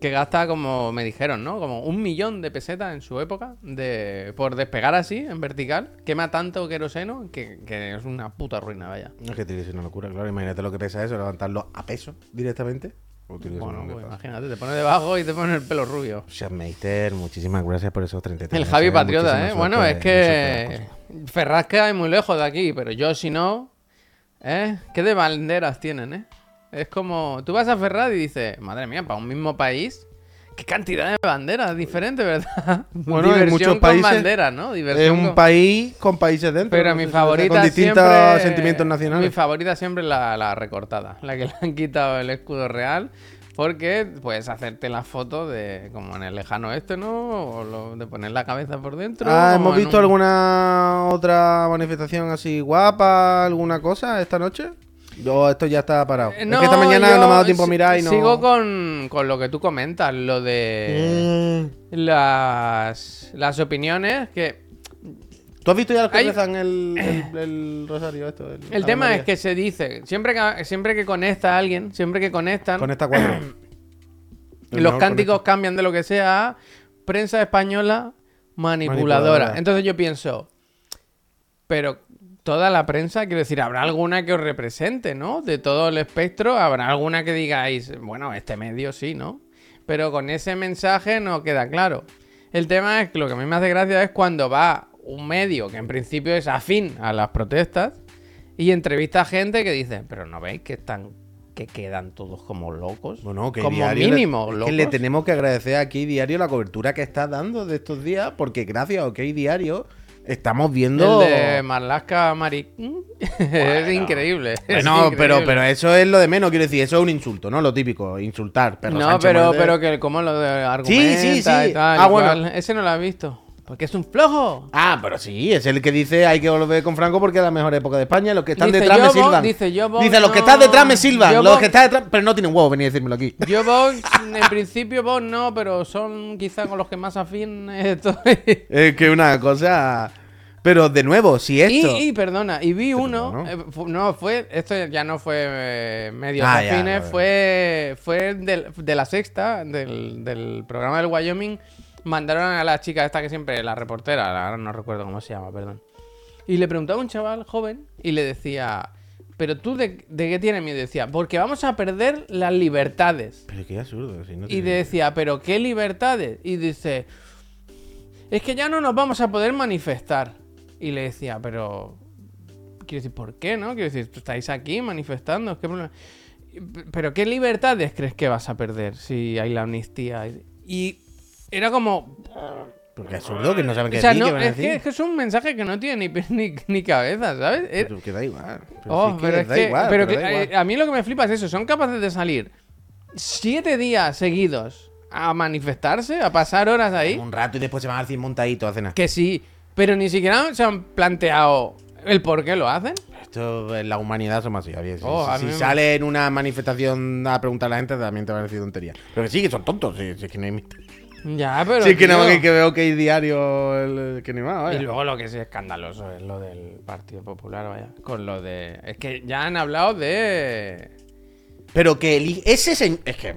Que gasta como me dijeron, ¿no? Como un millón de pesetas en su época de por despegar así, en vertical. Quema tanto queroseno que, es una puta ruina, vaya.
Es que tiene que ser una locura, claro. Imagínate lo que pesa eso, levantarlo a peso directamente.
Bueno, pues imagínate, te pone debajo y te pone el pelo rubio.
Sean muchísimas gracias por esos 33.
El Javi Patriota, ¿eh? Bueno, es que. Ferrazca es muy lejos de aquí, pero yo si no, ¿eh? ¿Qué de banderas tienen, eh? Es como, tú vas a Ferraz y dices, madre mía, para un mismo país, qué cantidad de banderas diferentes, ¿verdad?
Bueno,
Diversión
muchos
con
países-
banderas, ¿no?
Es un
con-
país con países dentro.
Pero
no
mi favorita
Con distintos
siempre...
sentimientos nacionales.
Mi favorita siempre es la, la recortada, la que le han quitado el escudo real. Porque puedes hacerte la foto de, como en el lejano este, ¿no? O lo- de poner la cabeza por dentro.
Ah, ¿Hemos
en
visto
un-
alguna otra manifestación así guapa, alguna cosa esta noche? Yo esto ya está parado.
Eh,
es que esta mañana no me ha dado tiempo a mirar y no.
Sigo con, con lo que tú comentas, lo de
Mm.
las, las opiniones que...
¿Tú has visto ya los que
Hay-
rezan el, el- el rosario esto? El,
tema
María?
es que se dice, siempre que, siempre que conecta a alguien, siempre que conectan,
Con esta cuatro.
Los cánticos cambian de lo que sea a prensa española manipuladora.
Manipuladora.
Entonces yo pienso, pero toda la prensa, quiero decir, habrá alguna que os represente, ¿no? De todo el espectro, habrá alguna que digáis, bueno, este medio sí, ¿no? Pero con ese mensaje no queda claro. El tema es que lo que a mí me hace gracia es cuando va un medio que en principio es afín a las protestas y entrevista a gente que dice, pero no veis que están que quedan todos como locos.
Bueno, que
como
le-
mínimo,
es
locos.
que le tenemos que agradecer aquí diario la cobertura que está dando de estos días, porque gracias a OK Diario estamos viendo.
El de Marlaska Mari. es increíble.
Bueno, pero, pero eso es lo de menos, quiero decir, eso es un insulto, ¿no? Lo típico, insultar. Pero
no,
Sánchez
pero, pero que como lo de argumenta
sí, sí.
y tal,
Ah,
y
bueno.
cual. Ese no lo has visto. Porque es un flojo.
Ah, pero sí, es el que dice hay que volver con Franco porque es la mejor época de España. Los que están
Dice,
detrás me silban.
dice, yo, Vox,
Dice, los que están detrás me silban.
Yo,
Los que están detrás. Pero no tienen huevo venir a decírmelo aquí.
Yo Vox, en principio Vox no, pero son quizá con los que más afín estoy.
Es que una cosa. Pero de nuevo, si esto.
Y, y, perdona, y vi uno,
¿no?
eh, fu- no, fue, esto ya no fue eh, medios
Ah, vale.
fue, fue del- de la sexta, del, del programa del Wyoming, mandaron a la chica esta que siempre, la reportera, ahora no recuerdo cómo se llama, perdón. Y le preguntaba a un chaval joven y le decía, pero tú de, de qué tienes miedo? Y decía, porque vamos a perder las libertades.
Pero qué absurdo. si no
Y
tiene-
decía, ¿pero qué libertades? Y dice, es que ya no nos vamos a poder manifestar. Y le decía, pero... Quiero decir, ¿por qué, no? Quiero decir, estáis aquí manifestando. ¿qué problema? ¿Pero qué libertades crees que vas a perder si hay la amnistía? Y era como...
Porque es absurdo que no saben qué
O sea,
decir,
no,
a
es, que,
decir.
es que es un mensaje que no tiene ni, ni, ni cabeza, ¿sabes? Es-
Pero que da igual. Pero
Oh,
sí
pero es
da
que,
igual,
pero
pero
que,
da
eh,
igual.
a mí lo que me flipa es eso, son capaces de salir siete días seguidos a manifestarse, a pasar horas ahí,
Un rato y después se van al cine montadito a cenar.
que sí, pero ni siquiera se han planteado el por qué lo hacen.
Esto en la humanidad somos así. Javier. Si,
Oh, a
si
me-
sale en una manifestación a preguntar a la gente, también te van a decir tonterías. Pero que sí, que son tontos. Sí, es que no hay misterio.
Ya, pero.
Sí, es que nada más que, que veo que hay diario el, que ni más, vaya.
Y luego lo que es escandaloso es lo del Partido Popular, vaya. Con lo de. Es que ya han hablado de.
Pero que eli- ese señor. Es que.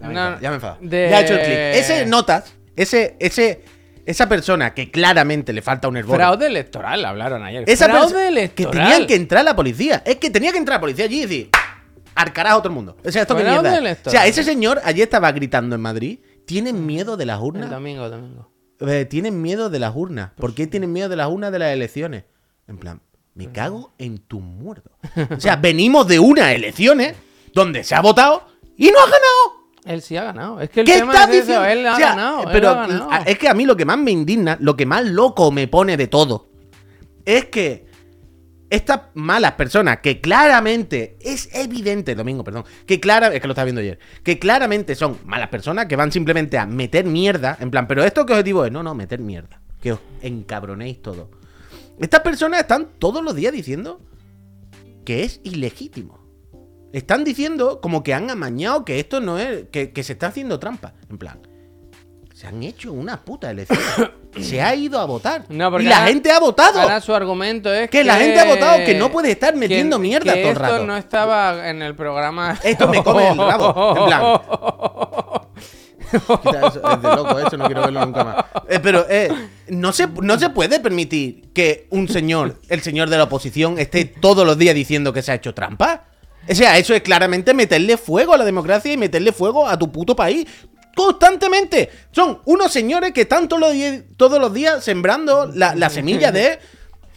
Ya me,
No,
enfado, ya me he enfadado.
de-
Ya he hecho el clic. Ese notas, ese, ese, esa persona que claramente le falta un hervor.
Fraude electoral, hablaron ayer.
Esa
Fraude electoral.
Que tenían que entrar la policía. Es que tenía que entrar la policía allí y decir. Al carajo todo el mundo. O sea, esto que mierda.
electoral.
O sea, ese señor ayer estaba gritando en Madrid. ¿Tienen miedo de las
El
urnas?
domingo, domingo.
Eh, tienen miedo de las urnas. ¿Por qué tienen miedo de las urnas de las elecciones? En plan, me cago en tu muerto. O sea, venimos de unas elecciones donde se ha votado y no ha ganado.
Él sí ha ganado. Es que el
¿Qué
tema
estás
es eso,
diciendo?
Él ha
O sea,
ganado. él
Pero
ha ganado.
a- es que a mí lo que más me indigna, lo que más loco me pone de todo, es que estas malas personas que claramente, es evidente, Domingo, perdón, que clara, es que lo estaba viendo ayer, que claramente son malas personas que van simplemente a meter mierda, en plan, pero esto qué objetivo es, no, no, meter mierda, que os encabronéis todo. Estas personas están todos los días diciendo que es ilegítimo. Están diciendo como que han amañado que esto no es. que, que se está haciendo trampa. En plan. Se han hecho una puta elección. se ha ido a votar.
No, porque
y la
ahora-
gente ha votado.
Ahora su argumento es
Que la gente ha votado que no puede estar metiendo
que-
mierda
que
todo el
esto
rato.
no estaba en el programa.
Esto me come el rabo. En plan. Eso, es de loco, eso no quiero verlo nunca más. Eh, pero eh, no, se, no se puede permitir que un señor, el señor de la oposición, esté todos los días diciendo que se ha hecho trampa. O sea, eso es claramente meterle fuego a la democracia y meterle fuego a tu puto país. Constantemente. Son unos señores que están todos los días, todos los días sembrando la, la semilla de.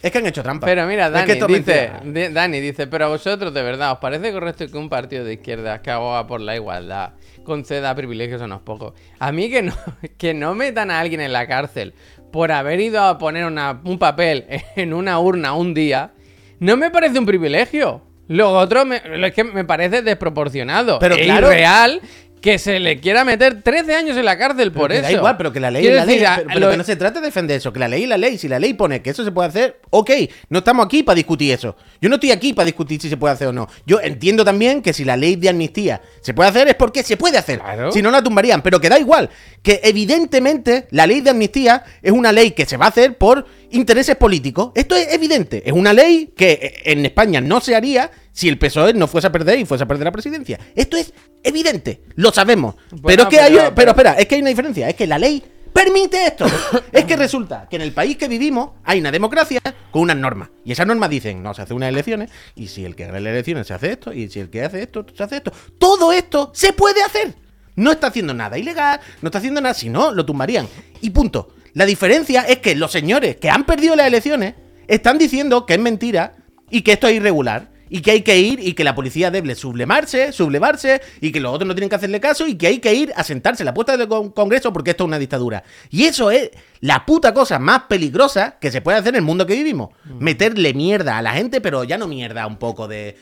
Es que han hecho trampa.
Pero mira,
Es
Dani
que
dice, di- Dani dice, pero a vosotros de verdad, ¿os parece correcto que un partido de izquierda que aboga por la igualdad conceda privilegios a unos pocos? A mí que no, que no metan a alguien en la cárcel por haber ido a poner una- un papel en una urna un día, no me parece un privilegio. Lo otro me, lo es que me parece desproporcionado.
Pero
e
claro-
irreal que se le quiera meter 13 años en la cárcel por
que
eso.
Da igual, pero que la ley
Quiero
es la ley.
a-
pero pero
lo-
que no se trata de defender eso, que la ley es la ley. Si la ley pone que eso se puede hacer, ok, no estamos aquí para discutir eso. Yo no estoy aquí para discutir si se puede hacer o no. Yo entiendo también que si la ley de amnistía se puede hacer es porque se puede hacer.
Claro.
Si no la tumbarían, pero que da igual. Que evidentemente la ley de amnistía es una ley que se va a hacer por intereses políticos. Esto es evidente. Es una ley que eh, en España no se haría si el PSOE no fuese a perder y fuese a perder la presidencia. Esto es evidente. Lo sabemos. pero es que
pero-
hay. Pero,
pero-
espera, es que hay una diferencia. Es que la ley permite esto. es que resulta que en el país que vivimos hay una democracia con unas normas. Y esas normas dicen, no, se hace unas elecciones. Y si el que gana las elecciones se hace esto. Y si el que hace esto, se hace esto. Todo esto se puede hacer. No está haciendo nada ilegal, no está haciendo nada, si no, lo tumbarían. Y punto. La diferencia es que los señores que han perdido las elecciones están diciendo que es mentira y que esto es irregular. Y que hay que ir y que la policía debe sublemarse, sublevarse y que los otros no tienen que hacerle caso y que hay que ir a sentarse en la puerta del con- Congreso porque esto es una dictadura. Y eso es la puta cosa más peligrosa que se puede hacer en el mundo que vivimos. Meterle mierda a la gente, pero ya no mierda un poco de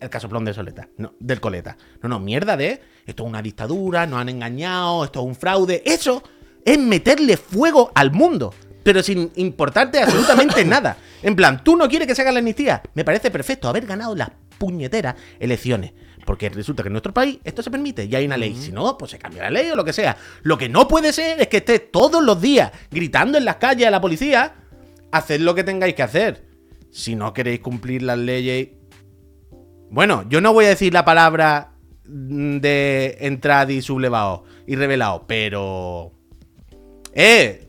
el casoplón de Soleta, no, del Coleta. No, no, mierda de esto es una dictadura, nos han engañado, esto es un fraude. Eso es meterle fuego al mundo. Pero sin importarte absolutamente nada. En plan, tú no quieres que se haga la amnistía. Me parece perfecto haber ganado las puñeteras elecciones. Porque resulta que en nuestro país esto se permite y hay una ley. Si no, pues se cambia la ley o lo que sea. Lo que no puede ser es que estés todos los días gritando en las calles a la policía, haced lo que tengáis que hacer. Si no queréis cumplir las leyes... Bueno, yo no voy a decir la palabra mm, de entrada y sublevado y revelado, pero... Eh,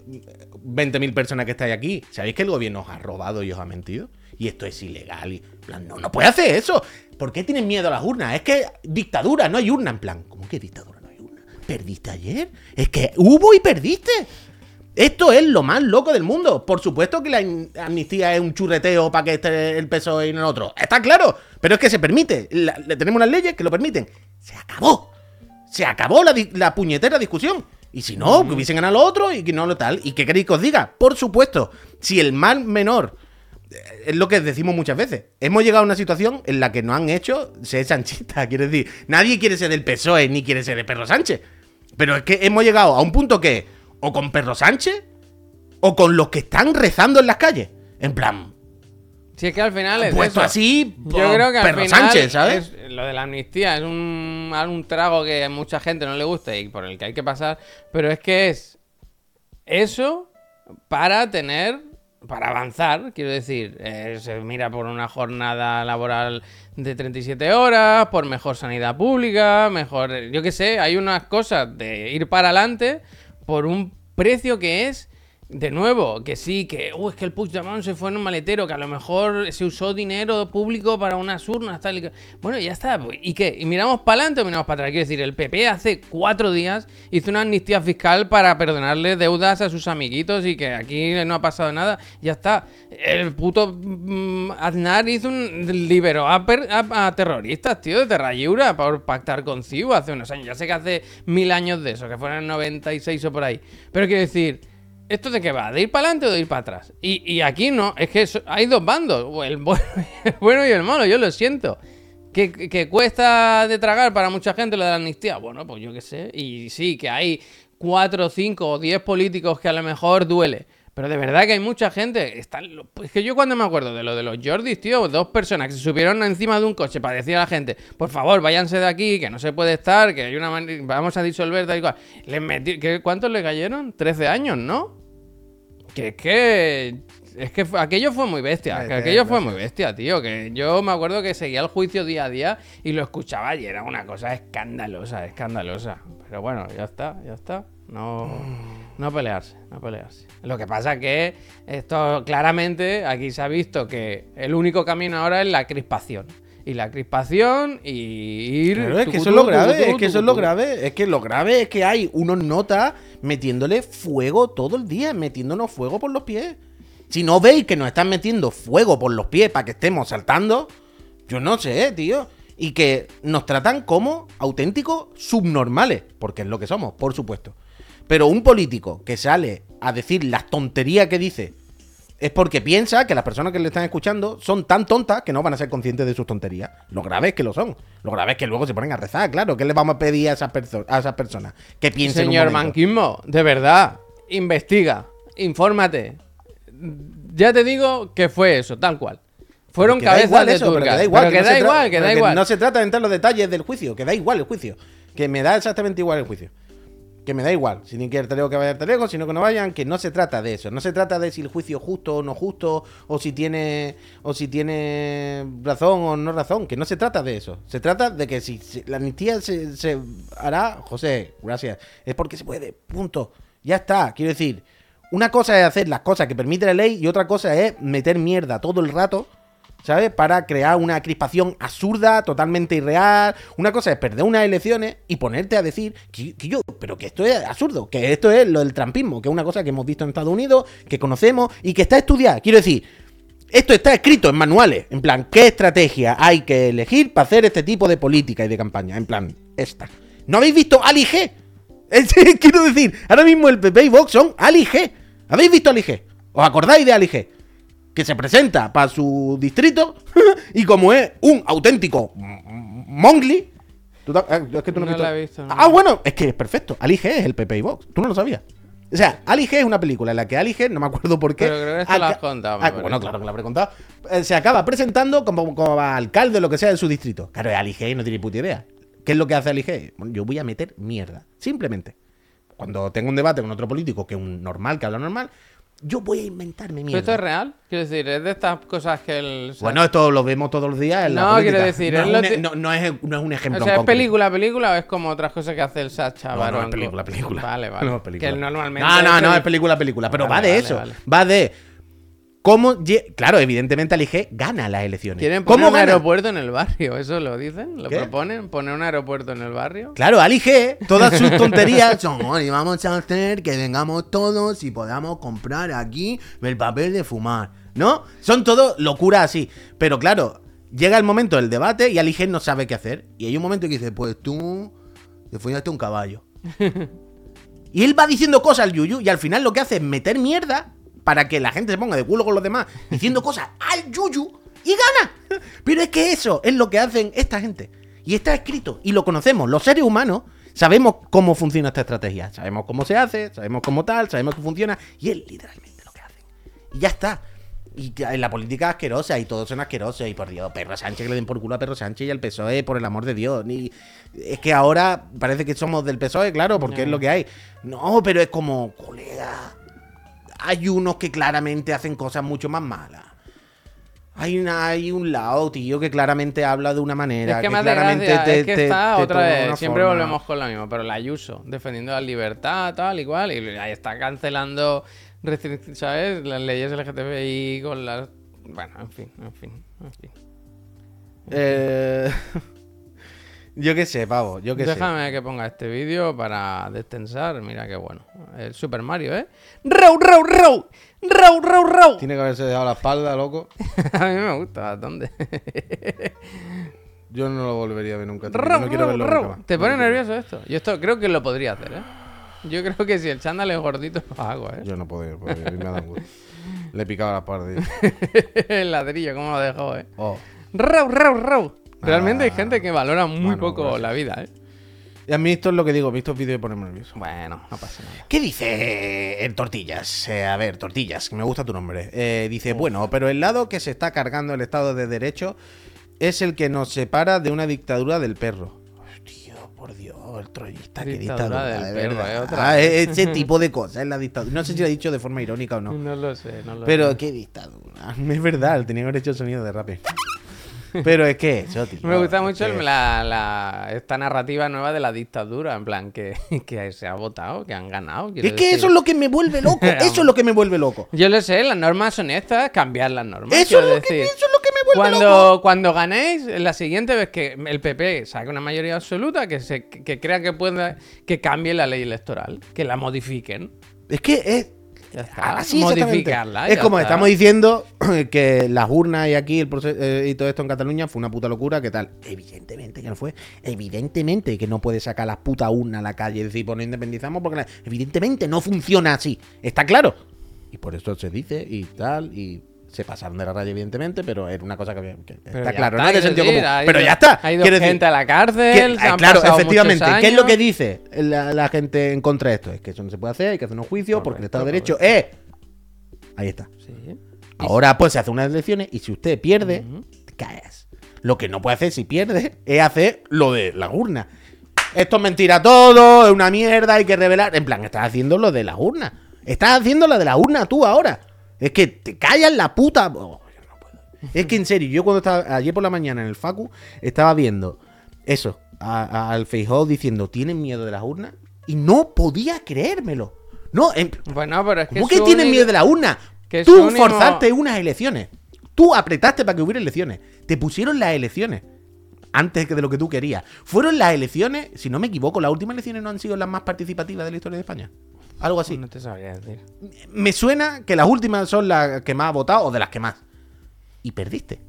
20.000 personas que estáis aquí, ¿sabéis que el gobierno os ha robado y os ha mentido? Y esto es ilegal. Y, plan, no, no puede hacer eso. ¿Por qué tienen miedo a las urnas? Es que dictadura, no hay urna. En plan, ¿cómo que dictadura no hay urna? ¿Perdiste ayer? Es que hubo y perdiste. Esto es lo más loco del mundo. Por supuesto que la amnistía es un churreteo para que esté el PSOE y no el otro. Está claro. Pero es que se permite. Tenemos unas leyes que lo permiten. Se acabó. Se acabó la puñetera discusión. Y si no, que hubiesen ganado los otros y que no lo tal. ¿Y qué queréis que os diga? Por supuesto, si el mal menor eh, es lo que decimos muchas veces. Hemos llegado a una situación en la que nos han hecho ser sanchistas. Quiero decir, nadie quiere ser del PSOE ni quiere ser de Perro Sánchez. Pero es que hemos llegado a un punto que, o con Perro Sánchez, o con los que están rezando en las calles. En plan,
Si es que al final es
puesto
eso.
así,
Yo creo que al final
Sánchez, ¿sabes?
es- lo de la amnistía es un, un trago que a mucha gente no le gusta y por el que hay que pasar, pero es que es eso para tener, para avanzar, quiero decir, eh, se mira por una jornada laboral de 37 horas, por mejor sanidad pública, mejor, yo qué sé, hay unas cosas de ir para adelante por un precio que es de nuevo, que sí, que uh, es que el Puigdemont se fue en un maletero, que a lo mejor se usó dinero público para unas urnas, tal y que... Bueno, ya está. pues, ¿Y qué? ¿Y miramos para adelante o miramos para atrás? Quiero decir, el PP hace cuatro días hizo una amnistía fiscal para perdonarle deudas a sus amiguitos y que aquí no ha pasado nada. Ya está. El puto mm, Aznar hizo un... liberó a, per- a- terroristas, tío, de Terrayura por pactar con CIU hace unos años. Ya sé que hace mil años de eso, que fueron en 96 o por ahí. Pero quiero decir... ¿Esto de qué va? ¿De ir para adelante o de ir para atrás? Y, y aquí no, es que hay dos bandos, el bueno, y el malo, yo lo siento. Que, que cuesta de tragar para mucha gente lo de la amnistía. Bueno, pues yo qué sé. Y sí, que hay cuatro, cinco o diez políticos que a lo mejor duele. Pero de verdad que hay mucha gente. Están, es que yo cuando me acuerdo de lo de los Jordis, tío, dos personas que se subieron encima de un coche para decir a la gente, por favor, váyanse de aquí, que no se puede estar, que hay una vamos a disolver tal y cual. Les metí, ¿qué- ¿Cuántos le cayeron? 13 años, ¿no? Que es que. Es que aquello fue muy bestia. Que aquello fue muy bestia, tío. Que yo me acuerdo que seguía el juicio día a día y lo escuchaba y era una cosa escandalosa, escandalosa. Pero bueno, ya está, ya está. No, no pelearse, no pelearse. Lo que pasa que esto claramente aquí se ha visto que el único camino ahora es la crispación. Y la crispación y ir.
Claro, es que eso es lo grave, es que eso es lo grave, es que lo grave es que hay unos notas metiéndole fuego todo el día, metiéndonos fuego por los pies. Si no veis que nos están metiendo fuego por los pies para que estemos saltando, yo no sé, tío. Y que nos tratan como auténticos subnormales, porque es lo que somos, por supuesto. Pero un político que sale a decir las tonterías que dice es porque piensa que las personas que le están escuchando son tan tontas que no van a ser conscientes de sus tonterías. Lo grave es que lo son. Lo grave es que luego se ponen a rezar, claro. ¿Qué le vamos a pedir a esas, perso- a esas personas? Que piensen un
Señor
momento.
Manquismo, de verdad, investiga, infórmate. Ya te digo que fue eso, tal cual. Fueron
Que da
cabezas
igual
de
eso, pero
turcas.
que da igual.
Pero que
no
da
se tra-
igual, que da igual.
No se trata de entrar en los detalles del juicio, que da igual el juicio. Que me da exactamente igual el juicio. Que me da igual. Si ni quiere telego que vaya al telego, sino que no vayan, que no se trata de eso. No se trata de si el juicio es justo o no justo, o si tiene, o si tiene razón o no razón. Que no se trata de eso. Se trata de que si, si la amnistía se hará, José, gracias, es porque se puede. Punto. Ya está. Quiero decir, una cosa es hacer las cosas que permite la ley y otra cosa es meter mierda todo el rato. ¿Sabes? Para crear una crispación absurda, totalmente irreal. Una cosa es perder unas elecciones y ponerte a decir que, yo, pero que esto es absurdo, que esto es lo del trampismo, que es una cosa que hemos visto en Estados Unidos, que conocemos y que está estudiada. Quiero decir, esto está escrito en manuales, en plan, ¿qué estrategia hay que elegir para hacer este tipo de política y de campaña? En plan, esta. ¿No habéis visto Ali G? Quiero decir, ahora mismo el PP y Vox son Ali G. ¿Habéis visto Ali G? ¿Os acordáis de Ali G? Que se presenta para su distrito y como es un auténtico mongli. ¿tú te- ah, es que tú no,
No la he visto, no.
Ah, bueno, es que es perfecto. Ali G es el PP y Vox. Tú no lo sabías. O sea, Ali G es una película en la que Ali G, no me acuerdo por qué.
Pero creo que esto lo
aca-
has contado,
Ah, bueno, claro que lo habré contado. Eh, se acaba presentando como, como alcalde o lo que sea de su distrito. Claro, Ali G no tiene puta idea. ¿Qué es lo que hace Ali G? Bueno, yo voy a meter mierda. Simplemente. Cuando tengo un debate con otro político que es un normal, que habla normal, yo voy a inventarme
¿Pero
mierda.
esto es real? Quiero decir, es de estas cosas que el...
Bueno, esto lo vemos todos los días en la
No,
política.
quiero decir,
no,
es
es
lo
un, e-
ti-
no- no es, no es un ejemplo
O sea, ¿es
concreto.
película, película o es como otras cosas que hace el Sacha
No, no, es película, película.
Vale, vale.
No, es película.
Que normalmente...
No, no, no, es película, película. Pero
Vale,
va de
vale,
eso.
vale.
Va de cómo. Claro, evidentemente Ali G gana las elecciones.
Quieren poner
¿Cómo
un
gana?
aeropuerto en el barrio, ¿eso lo dicen? ¿Lo
¿Qué?
proponen? ¿Poner un aeropuerto en el barrio?
Claro, Ali G, todas sus tonterías son, "Oye, vamos a hacer que vengamos todos y podamos comprar aquí el papel de fumar. ¿No? Son todo locuras así. Pero claro, llega el momento del debate y Ali G no sabe qué hacer. Y hay un momento que dice, pues tú te follaste un caballo. y él va diciendo cosas al Yuyu y al final lo que hace es meter mierda para que la gente se ponga de culo con los demás diciendo cosas al Yuyu y gana. Pero es que eso es lo que hacen esta gente. Y está escrito y lo conocemos. Los seres humanos sabemos cómo funciona esta estrategia. Sabemos cómo se hace, sabemos cómo tal, sabemos que funciona. Y es literalmente lo que hacen. Y ya está. Y la política es asquerosa y todos son asquerosos. Y por Dios, Perro Sánchez que le den por culo a Perro Sánchez y al PSOE, por el amor de Dios. Ni... Es que ahora parece que somos del PSOE, claro, porque es lo que hay. No, pero es como, colega. Hay unos que claramente hacen cosas mucho más malas. Hay, una, hay un lado, tío, que claramente habla de una manera.
Es que, más de
claramente
gracia,
te-
es que
te-
está
te
otra vez, siempre
forma.
volvemos con lo mismo, pero la Ayuso, defendiendo la libertad, tal y cual, y ahí está cancelando, ¿sabes? Las leyes LGTBI con las... Bueno, en fin, en fin, en fin.
Eh, yo qué sé, pavo, yo qué sé.
Déjame que ponga este vídeo para destensar, mira qué bueno. El Super Mario, ¿eh? ¡Row, row, row! ¡Row, row, row!
Tiene que haberse dejado la espalda, loco.
A mí me gusta bastante.
Yo no lo volvería a ver nunca.
Row,
no quiero
row,
verlo
row.
nunca más.
¿Te pone nervioso esto? Yo esto creo que lo podría hacer, ¿eh? Yo creo que si el chándal es gordito lo hago, ¿eh?
Yo no puedo, porque a mí me da gusto. Le he picado la espalda.
el ladrillo, cómo lo dejó, ¿eh?
Oh.
Rau, rau, rau. Realmente hay gente que valora muy
Bueno,
poco
gracias.
la vida, ¿eh?
Y a mí esto es lo que digo, mí estos vídeos me ponen nervioso.
Bueno, no pasa nada.
¿Qué dice en Tortillas? Eh, a ver, Tortillas, que me gusta tu nombre. Eh, dice, bueno, pero el lado que se está cargando el Estado de Derecho es el que nos separa de una dictadura del perro. Tío, por Dios, el trollista, qué
Dictadura del
de
perro,
verdad.
eh, otra
Ah,
vez.
ese tipo de cosas es la dictadura. No sé si lo ha dicho de forma irónica o no.
No lo sé, no lo
Pero
sé.
qué dictadura. Es verdad, tenía que haber hecho el sonido de rape. Pero es que eso, tío.
Me gusta mucho
que-
la, la- esta narrativa nueva de la dictadura, en plan, que, que se ha votado, que han ganado.
Es que
decir.
eso es lo que me vuelve loco. Eso es lo que me vuelve loco.
Yo lo sé, las normas son estas, cambiar las normas.
Eso es lo que,
decir.
eso es lo que me vuelve loco.
Cuando, cuando ganéis, la siguiente vez que el PP saque una mayoría absoluta, que se que crea que pueda que cambie la ley electoral, que la modifiquen.
Es que es.
Ya está.
Así exactamente.
Modificarla.
Es
ya
como
está.
estamos diciendo que las urnas y aquí el proceso eh, y todo esto en Cataluña fue una puta locura, ¿qué tal? Evidentemente que no fue. Evidentemente que no puede sacar las putas urnas a la calle y decir, pues nos independizamos porque la- evidentemente no funciona así. Está claro. Y por eso se dice y tal y se pasaron de la raya evidentemente, pero era una cosa que, había- que está
ya
claro,
está,
no de sentido
decir,
común. Pero ya está.
Ha ido
decir,
gente a la
que-
cárcel, se
ah,
han
claro,
pasado
efectivamente. ¿Qué es lo que dice la, la gente en contra de esto? Es que eso no se puede hacer, hay que hacer unos juicios porque el Estado de Derecho es. Ahí está.
Sí.
Ahora pues se hace unas elecciones y si usted pierde, te caes. Lo que no puede hacer si pierde es hacer lo de la urna. Esto es mentira todo, es una mierda, hay que revelar. En plan, estás haciendo lo de la urna. Estás haciendo lo de la urna tú ahora. Es que te callas la puta. Oh, no. Es que en serio, yo cuando estaba ayer por la mañana en el Facu, estaba viendo eso, a- a- al Feijóo diciendo, ¿tienen miedo de las urnas? Y no podía creérmelo. No, en-
Bueno, pero es que.
¿Cómo que tienen miedo de la urna?
que
Tú
único-
forzaste unas elecciones. Tú apretaste para que hubiera elecciones. Te pusieron las elecciones. Antes de lo que tú querías. Fueron las elecciones, si no me equivoco, las últimas elecciones no han sido las más participativas de la historia de España. Algo así.
No te sabría decir.
Me suena que las últimas son las que más ha votado o de las que más. Y perdiste.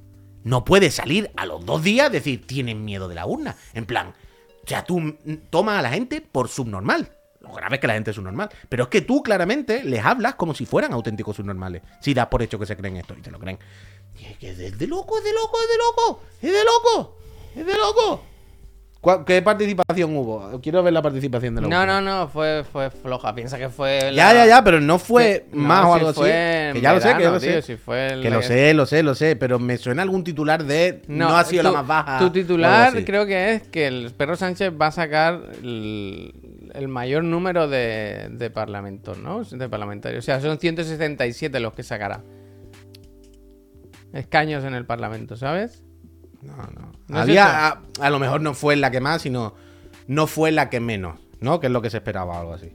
No puedes salir a los dos días decir, tienen miedo de la urna. En plan, o sea, tú tomas a la gente por subnormal. Lo grave es que la gente es subnormal. Pero es que tú claramente les hablas como si fueran auténticos subnormales. Si das por hecho que se creen esto y te lo creen. Y es que es de loco, es de loco, es de loco. Es de loco. Es de loco. ¿Cuál- ¿Qué participación hubo? Quiero ver la participación de los
No, no, no, fue, fue floja. Piensa que fue.
Ya,
la-
ya, ya, pero no fue más
no,
o algo así. Que ya lo sé, que ya lo sé.
si fue el-
Que lo sé, lo sé, lo sé, pero me suena algún titular de no, ha sido
tu-
la más baja.
Tu titular creo que es que el perro Sánchez va a sacar el, el mayor número de, de parlamentos, ¿no? De parlamentarios. O sea, son 167 los que sacará. Escaños en el parlamento, ¿sabes?
No, no.
¿No es
Había, a, a lo mejor no fue la que más, sino no fue la que menos, ¿no? Que es lo que se esperaba, algo así.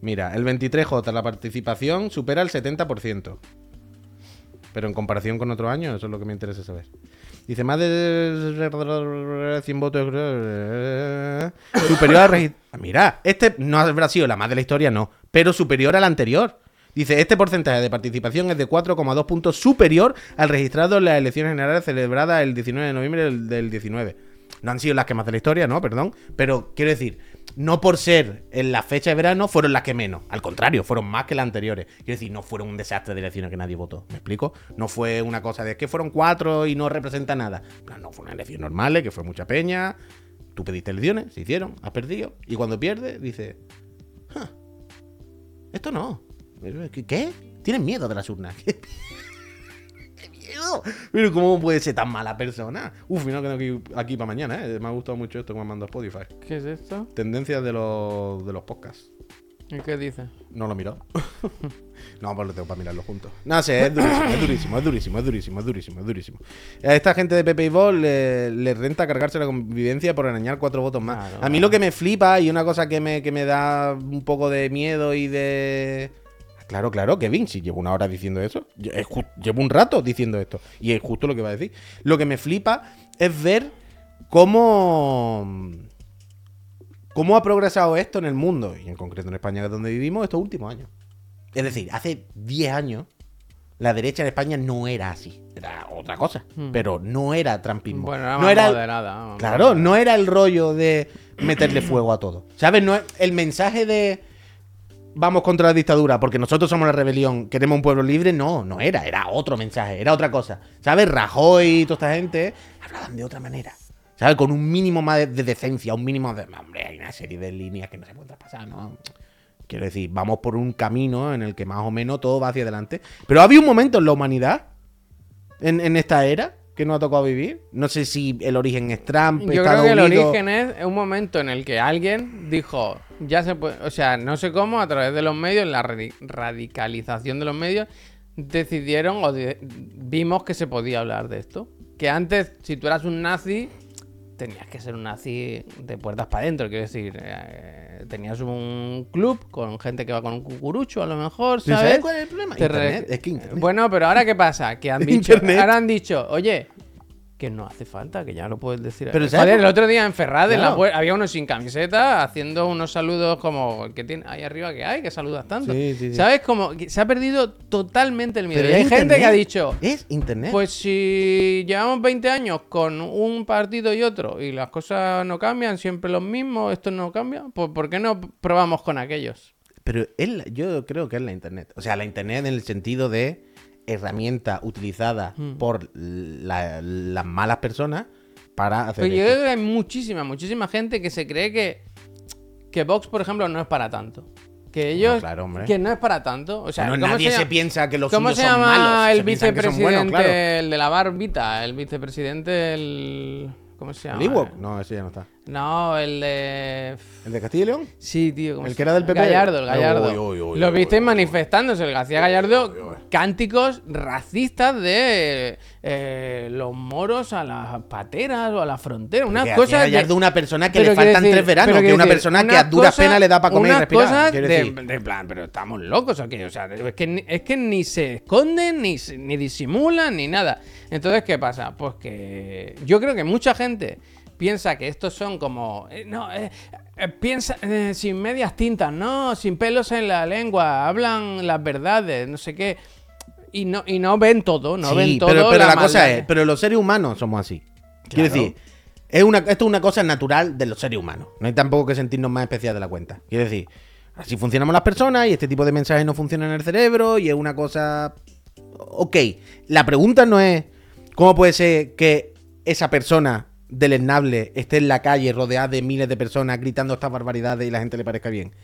Mira, el 23J, la participación supera el 70%. Pero en comparación con otro año, eso es lo que me interesa saber. Dice, más de 100 votos. eh, Superior registro. Mira, este no habrá sido la más de la historia, no. Pero superior al anterior. Dice, este porcentaje de participación es de 4,2 puntos superior al registrado en las elecciones generales celebradas el 19 de noviembre del, del 19. No han sido las que más de la historia, ¿no? Perdón. Pero quiero decir, no por ser en la fecha de verano fueron las que menos. Al contrario, fueron más que las anteriores. Quiero decir, no fueron un desastre de elecciones que nadie votó. ¿Me explico? No fue una cosa de que fueron cuatro y no representa nada. Plan, No, fue una elección normal, que fue mucha peña. Tú pediste elecciones, se hicieron, has perdido. Y cuando pierdes, dices, "Huh, esto no. ¿Qué? ¿Tienes miedo de las urnas? ¿Qué? ¿Qué miedo? Pero ¿cómo puede ser tan mala persona? Uf, mira que tengo ir aquí para mañana, ¿eh? Me ha gustado mucho esto que me mandó Spotify.
¿Qué es esto?
Tendencias de los, de los podcasts.
¿Y qué dice?
No lo miró. no, pues lo tengo para mirarlo juntos. No sé, es durísimo, es durísimo, es durísimo, es durísimo, es durísimo, es durísimo. A esta gente de Pepe y Ball le, le renta cargarse la convivencia por arañar cuatro votos más.
Claro,
a mí lo que me flipa y una cosa que me, que me da un poco de miedo y de... Claro, claro, Kevin, si llevo una hora diciendo eso. Llevo un rato diciendo esto. Y es justo lo que va a decir. Lo que me flipa es ver cómo cómo ha progresado esto en el mundo, y en concreto en España, que es donde vivimos, estos últimos años. Es decir, hace 10 años, la derecha en España no era así. Era otra cosa.
Hmm.
Pero no era trampismo.
Bueno, era
no era
moderada.
Claro, no era el rollo de meterle fuego a todo. ¿Sabes? No el mensaje de vamos contra la dictadura porque nosotros somos la rebelión, queremos un pueblo libre, no, no era, era otro mensaje, era otra cosa. ¿Sabes? Rajoy y toda esta gente hablaban de otra manera. ¿Sabes? Con un mínimo más de, de decencia, un mínimo de... Hombre, hay una serie de líneas que no se pueden traspasar, ¿no? Quiero decir, vamos por un camino en el que más o menos todo va hacia adelante. Pero había un momento en la humanidad, en, en esta era, que nos ha tocado vivir. No sé si el origen es Trump,
Yo
Estados
creo que el
Unidos-
origen es un momento en el que alguien dijo, ya se puede, o sea, no sé cómo, a través de los medios, la radi- radicalización de los medios, decidieron o de- vimos que se podía hablar de esto. Que antes, si tú eras un nazi, tenías que ser un nazi de puertas para adentro, quiero decir, eh, tenías un club con gente que va con un cucurucho, a lo mejor,
¿Pero
¿sabes?
¿Sabes cuál es el problema?
Te re-
Internet, es que internet.
Bueno, pero ahora qué pasa? Que han dicho,
Internet.
ahora han dicho, oye, que no hace falta, que ya lo puedes decir.
Pero
Joder,
¿sabes por-
el otro día en Ferrad en
Claro.
había uno sin camiseta haciendo unos saludos como que tiene ahí arriba que hay, que saludas tanto.
Sí, sí, sí.
¿Sabes? Que se ha perdido totalmente el miedo.
Pero
Y hay gente que ha dicho,
Es internet.
pues si llevamos 20 años con un partido y otro y las cosas no cambian, siempre los mismos, esto no cambia, pues ¿por qué no probamos con aquellos?
Pero es la- yo creo que es la internet. O sea, la internet en el sentido de herramienta utilizada
Hmm.
por la- las malas personas para hacer
Pero yo creo que hay muchísima, muchísima gente que se cree que, que Vox, por ejemplo, no es para tanto. Que ellos.
claro, hombre.
que no es para tanto. O sea,
Bueno,
¿cómo
nadie se, piensa que los
¿Cómo se
son
llama
malos.
el
Se son buenos,
vicepresidente,
claro.
el de la barbita? El vicepresidente, el. ¿Cómo se llama?
¿El Ewok? No, ese ya no está.
No, el de.
¿El de Castilla y León?
Sí, tío. ¿cómo
¿El que era del? PP?
Gallardo, el Gallardo.
Uy, uy,
Lo
uy.
manifestándose, el García Gallardo, cánticos racistas de eh, los moros a las pateras o a la frontera. Una cosa.
hacía Gallardo una persona que le faltan
decir-
tres veranos, que una persona que a duras
cosa-
penas le da para comer y respirar.
de, de plan, pero estamos locos aquí. O sea, es que, ni- es que ni se esconden, ni, ni disimulan, ni nada. Entonces, ¿qué pasa? Pues que yo creo que mucha gente piensa que estos son como. eh, no, eh, eh, piensa sin medias tintas, no, sin pelos en la lengua, hablan las verdades, no sé qué. Y no, y no ven todo, no
Sí,
ven todo.
pero, pero la, cosa es, pero los seres humanos somos así. Quiero
Claro.
decir, es una, esto es una cosa natural de los seres humanos. No hay tampoco que sentirnos más especiales de la cuenta. Quiero decir, así funcionamos las personas y este tipo de mensajes no funcionan en el cerebro y es una cosa... Ok, la pregunta no es cómo puede ser que esa persona deleznable esté en la calle rodeada de miles de personas gritando estas barbaridades y la gente le parezca bien.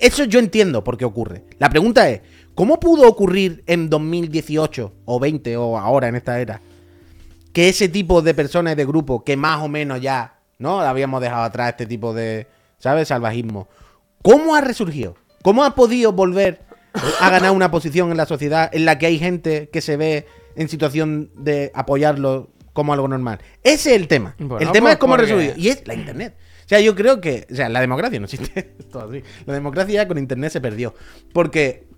Eso yo entiendo por qué ocurre. La pregunta es, ¿cómo pudo ocurrir en 2018 o 20 o ahora en esta era que ese tipo de personas y de grupo que más o menos ya, ¿no? Habíamos dejado atrás este tipo de, ¿sabes? Salvajismo. ¿Cómo ha resurgido? ¿Cómo ha podido volver a ganar una posición en la sociedad en la que hay gente que se ve en situación de apoyarlo como algo normal? Ese es el tema.
Bueno,
el tema
pues
es cómo ha
porque-
resurgido. Y es la internet. O sea, yo creo que, o sea, la democracia no existe. Todo así. La democracia con internet se perdió. Porque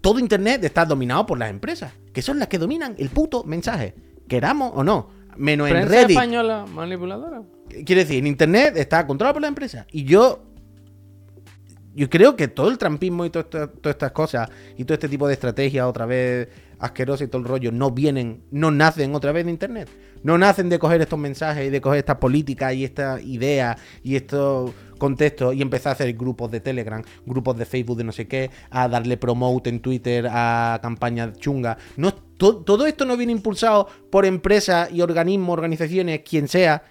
todo internet está dominado por las empresas, que son las que dominan el puto mensaje, queramos o no. Menos en
¿Prensa
Reddit.
española manipuladora?
Quiero decir, en internet está controlado por la empresa. Y yo. Yo creo que todo el trampismo y todo esto- todas estas cosas y todo este tipo de estrategias otra vez asquerosas y todo el rollo no vienen, no nacen otra vez de internet. No nacen de coger estos mensajes y de coger estas políticas y estas ideas y estos contextos y empezar a hacer grupos de Telegram, grupos de Facebook de no sé qué, a darle promote en Twitter a campañas chungas. No, to- todo esto no viene impulsado por empresas y organismos, organizaciones, quien sea,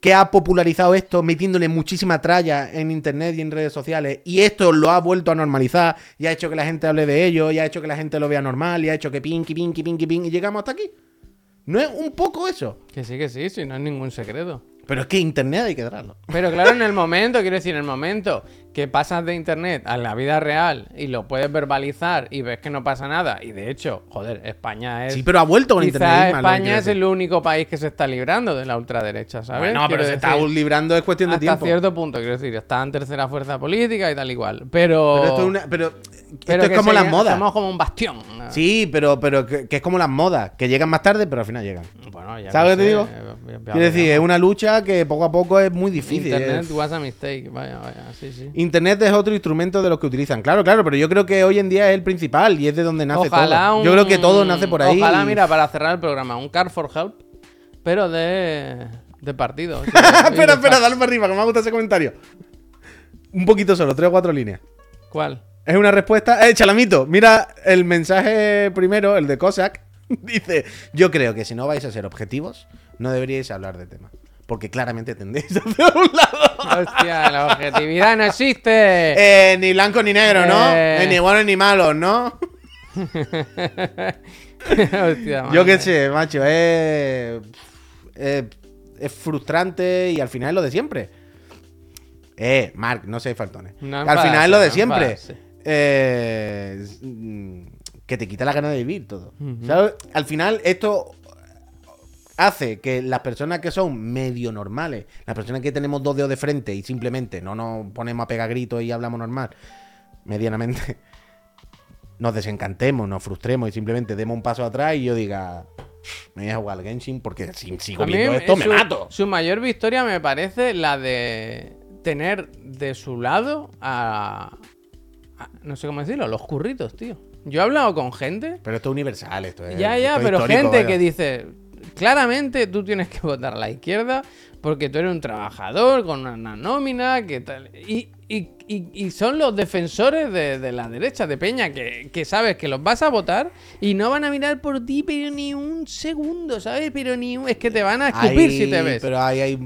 que ha popularizado esto metiéndole muchísima tralla en internet y en redes sociales y esto lo ha vuelto a normalizar y ha hecho que la gente hable de ello y ha hecho que la gente lo vea normal y ha hecho que pinky, pinky, pinky, ping y llegamos hasta aquí. ¿No es un poco eso?
Que sí, que sí, sí, no es ningún secreto.
Pero es que internet hay que darlo.
Pero claro, en el momento, quiero decir, en el momento que pasas de internet a la vida real y lo puedes verbalizar y ves que no pasa nada, y de hecho, joder, España es.
Sí, pero ha vuelto con internet.
España es el único país que se está librando de la ultraderecha, ¿sabes?
Bueno, pero se está librando es cuestión de
Hasta
tiempo.
cierto punto, quiero decir, está en tercera fuerza política y tal igual. Pero.
Pero esto es, una- pero esto
pero
es
que
como las modas.
Somos como un bastión. ¿no?
Sí, pero, pero que, que es como las modas, que llegan más tarde, pero al final llegan.
Bueno, ya
¿Sabes lo que te digo? Quiero decir, es una lucha que poco a poco es muy difícil.
Internet
es-
was a mistake. Vaya, vaya, sí, sí.
Internet es otro instrumento de los que utilizan. Claro, claro, pero yo creo que hoy en día es el principal y es de donde nace
Ojalá
todo.
un-
Yo creo que todo nace por ahí.
Ojalá, mira, para cerrar el programa, un Car for Help, pero de, de partido. sí,
espera, espera, dale para arriba, que me gusta ese comentario. Un poquito solo, tres o cuatro líneas.
¿Cuál?
Es una respuesta. ¡Eh, Chalamito! Mira el mensaje primero, el de Cossack. Dice: Yo creo que si no vais a ser objetivos, no deberíais hablar de tema. Porque claramente tendéis hacia un lado.
Hostia, la objetividad no existe.
Eh, ni blanco ni negro, ¿no?
Eh.
Eh, ni buenos ni malos, ¿no?
Hostia,
Yo qué sé, macho, es, es, es frustrante y al final es lo de siempre. Eh, Mark, no seas faltones.
No
al final es lo de
no
siempre. Eh, mm, que te quita la gana de vivir todo. ¿Sabes? Al final esto hace que las personas que son medio normales, las personas que tenemos dos dedos de frente y simplemente no nos ponemos a pegar gritos y hablamos normal, medianamente, nos desencantemos, nos frustremos y simplemente demos un paso atrás y yo diga, me voy a jugar al Genshin porque si sigo viendo esto me
su,
mato.
Su mayor victoria me parece la de tener de su lado a, a- no sé cómo decirlo, los curritos, tío. Yo he hablado con gente
Pero esto es universal, esto es.
Ya, ya,
esto es
pero gente
vaya.
que dice, claramente tú tienes que votar a la izquierda porque tú eres un trabajador con una nómina, que tal. Y, y- y- y son los defensores de, de la derecha, de Peña, que, que sabes que los vas a votar y no van a mirar por ti, pero ni un segundo, ¿sabes? Pero ni un... Es que te van a escupir si te ves.
Pero ahí hay.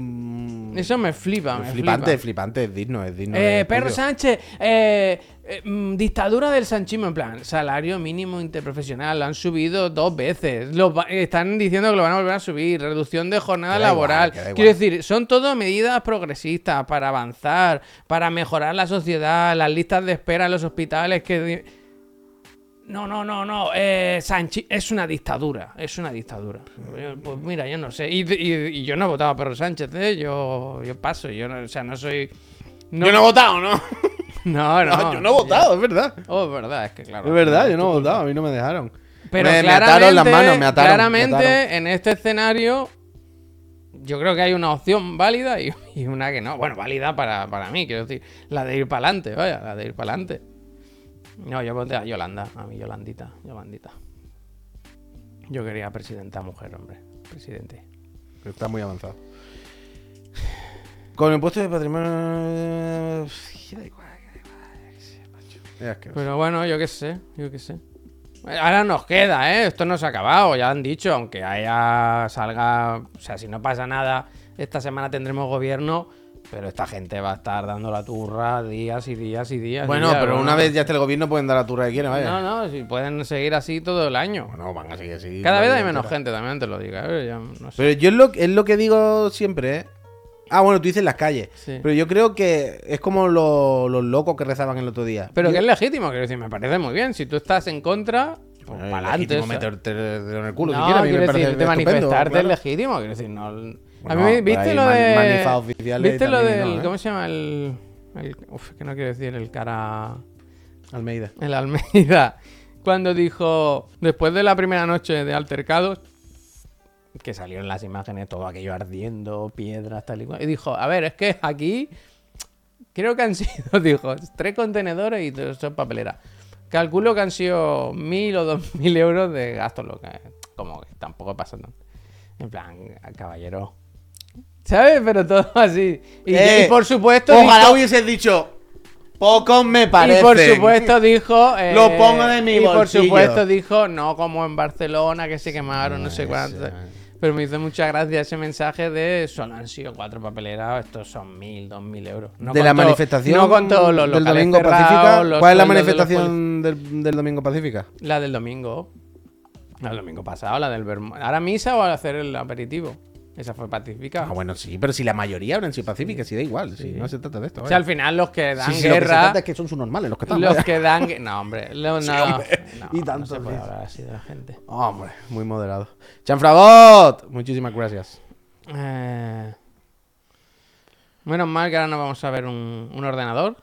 Eso me flipa, me
flipante,
flipa.
flipante, es digno, es digno.
Eh, Perro. Sánchez, eh, eh, mm, dictadura del sanchismo, en plan, salario mínimo interprofesional, lo han subido dos veces, lo va- están diciendo que lo van a volver a subir, reducción de jornada laboral.
igual.
Quiero decir, son todo medidas progresistas para avanzar, para mejorar la sociedad, las listas de espera en los hospitales que... No, no, no, no. Eh, Sanchi es una dictadura. Es una dictadura. Pues mira, yo no sé. Y, y- y yo no he votado a Sánchez, ¿eh? Yo, yo paso. Yo no, o sea, no soy. No,
Yo no he votado, ¿no?
no, no.
No, yo no he votado, es verdad.
Oh, es verdad, es que claro.
Es verdad, yo no he votado, a mí no me dejaron.
Pero
me, me ataron las manos, me ataron. me
claramente
ataron.
en este escenario, yo creo que hay una opción válida y, y una que no. Bueno, válida para, para mí, quiero decir. La de ir para adelante, vaya, la de ir para adelante. No, yo voté a Yolanda, a mi Yolandita, Yolandita. Yo quería presidenta mujer, hombre. Presidente.
Está muy avanzado. Con el impuesto de patrimonio.
Pero bueno, yo qué sé, yo qué sé. Ahora nos queda, ¿eh? Esto no se ha acabado, ya han dicho, aunque haya salga, o sea, si no pasa nada, esta semana tendremos gobierno, pero esta gente va a estar dando la turra días y días y días. y
Bueno,
días,
pero
¿no?
una vez ya esté el gobierno pueden dar la turra que quieren, vaya.
No, no, si pueden seguir así todo el año.
Bueno, van a seguir así.
Cada vez hay menos gente, también te lo digo. ¿eh? Ya no sé.
Pero yo es lo, es lo que digo siempre, ¿eh? Ah, bueno, tú dices las calles.
Sí.
Pero yo creo que es como lo- los locos que rezaban el otro día.
Pero
Yo-
que es legítimo, quiero decir, me parece muy bien. Si tú estás en contra, pues
Bueno,
para adelante.
meterte en el culo
no,
si quieres.
quiero decir, de manifestarte
claro.
es legítimo, quiero decir, no. a mí, ¿viste lo de. ¿Viste lo del.
¿no, eh?
¿Cómo se llama? El. el- uf, que no quiero decir el cara.
Almeida.
El Almeida. Cuando dijo. Después de la primera noche de altercados. Que salieron las imágenes, todo aquello ardiendo, piedras, tal y cual. Y dijo: A ver, es que aquí. Creo que han sido, dijo, tres contenedores y dos papeleras. Calculo que han sido mil o dos mil euros de gastos locales. Como que tampoco pasa tanto. En plan, caballero. ¿Sabes? Pero todo así. Y,
Eh,
y por supuesto.
Ojalá
dijo-
hubieses dicho. Pocos me parecen.
y por supuesto dijo. eh,
Lo pongo de mi
Y por supuesto dijo, no como en Barcelona que se quemaron, no sé cuánto. Pero me hizo mucha gracia ese mensaje de solo han sido cuatro papeleras, estos son mil, dos mil euros. No
de la
todo-
manifestación
no con todos los
del domingo
cerrados,
pacífica.
los
¿Cuál es la
sueldos de los
manifestación del, del domingo pacífica?
La del domingo. La del domingo pasado, la del Bermú. ¿Ahora misa o al hacer el aperitivo? Esa fue pacífica.
Ah, bueno, sí, pero si la mayoría habrán sido pacíficas, sí da igual. sí, no se trata de esto.
o sea, al final los que dan
Sí, sí, lo que se
guerra.
trata es que son sus normales los que están.
los
vaya.
que dan. No, hombre. lo- no,
hombre.
no,
Y
no
tanto,
se puede
sí.
hablar así de la gente.
Hombre, muy moderado. Chanfrabot, muchísimas gracias.
Eh, Menos mal que ahora no vamos a ver un, un ordenador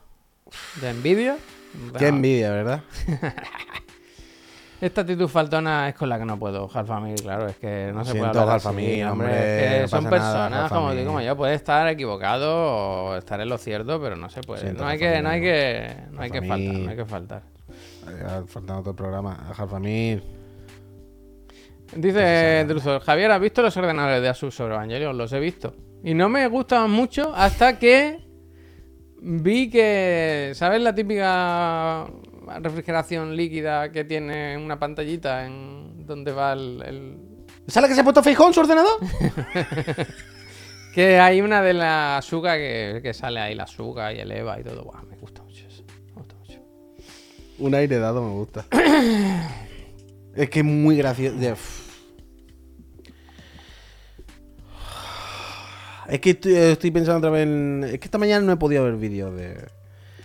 de Nvidia.
Qué envidia, ¿verdad?
Esta actitud faltona es con la que no puedo, Halfamil, claro, es que no se
Siento,
puede hablar así,
hombre,
es que
no
son
nada,
personas como, como yo, puede estar equivocado o estar en lo cierto, pero no se puede.
Siento,
no hay que, no hay que, no hay que faltar, no hay que faltar.
Ha faltado otro programa. Jalfamil.
Dice Druzor, Javier, ¿has visto los ordenadores de Asus sobre Evangelion? Los he visto. Y no me gustaban mucho hasta que vi que, ¿sabes la típica refrigeración líquida que tiene una pantallita en donde va el... el-
¿Sale que se ha puesto Feijón su ordenador?
Que hay una de la Asuka que, que sale ahí, la Asuka y el Eva y todo. Buah, me gusta mucho eso. Me gusta mucho.
Un aire dado me gusta. es que es muy gracioso. Es que estoy, estoy pensando otra vez en... Es que esta mañana no he podido ver vídeos de,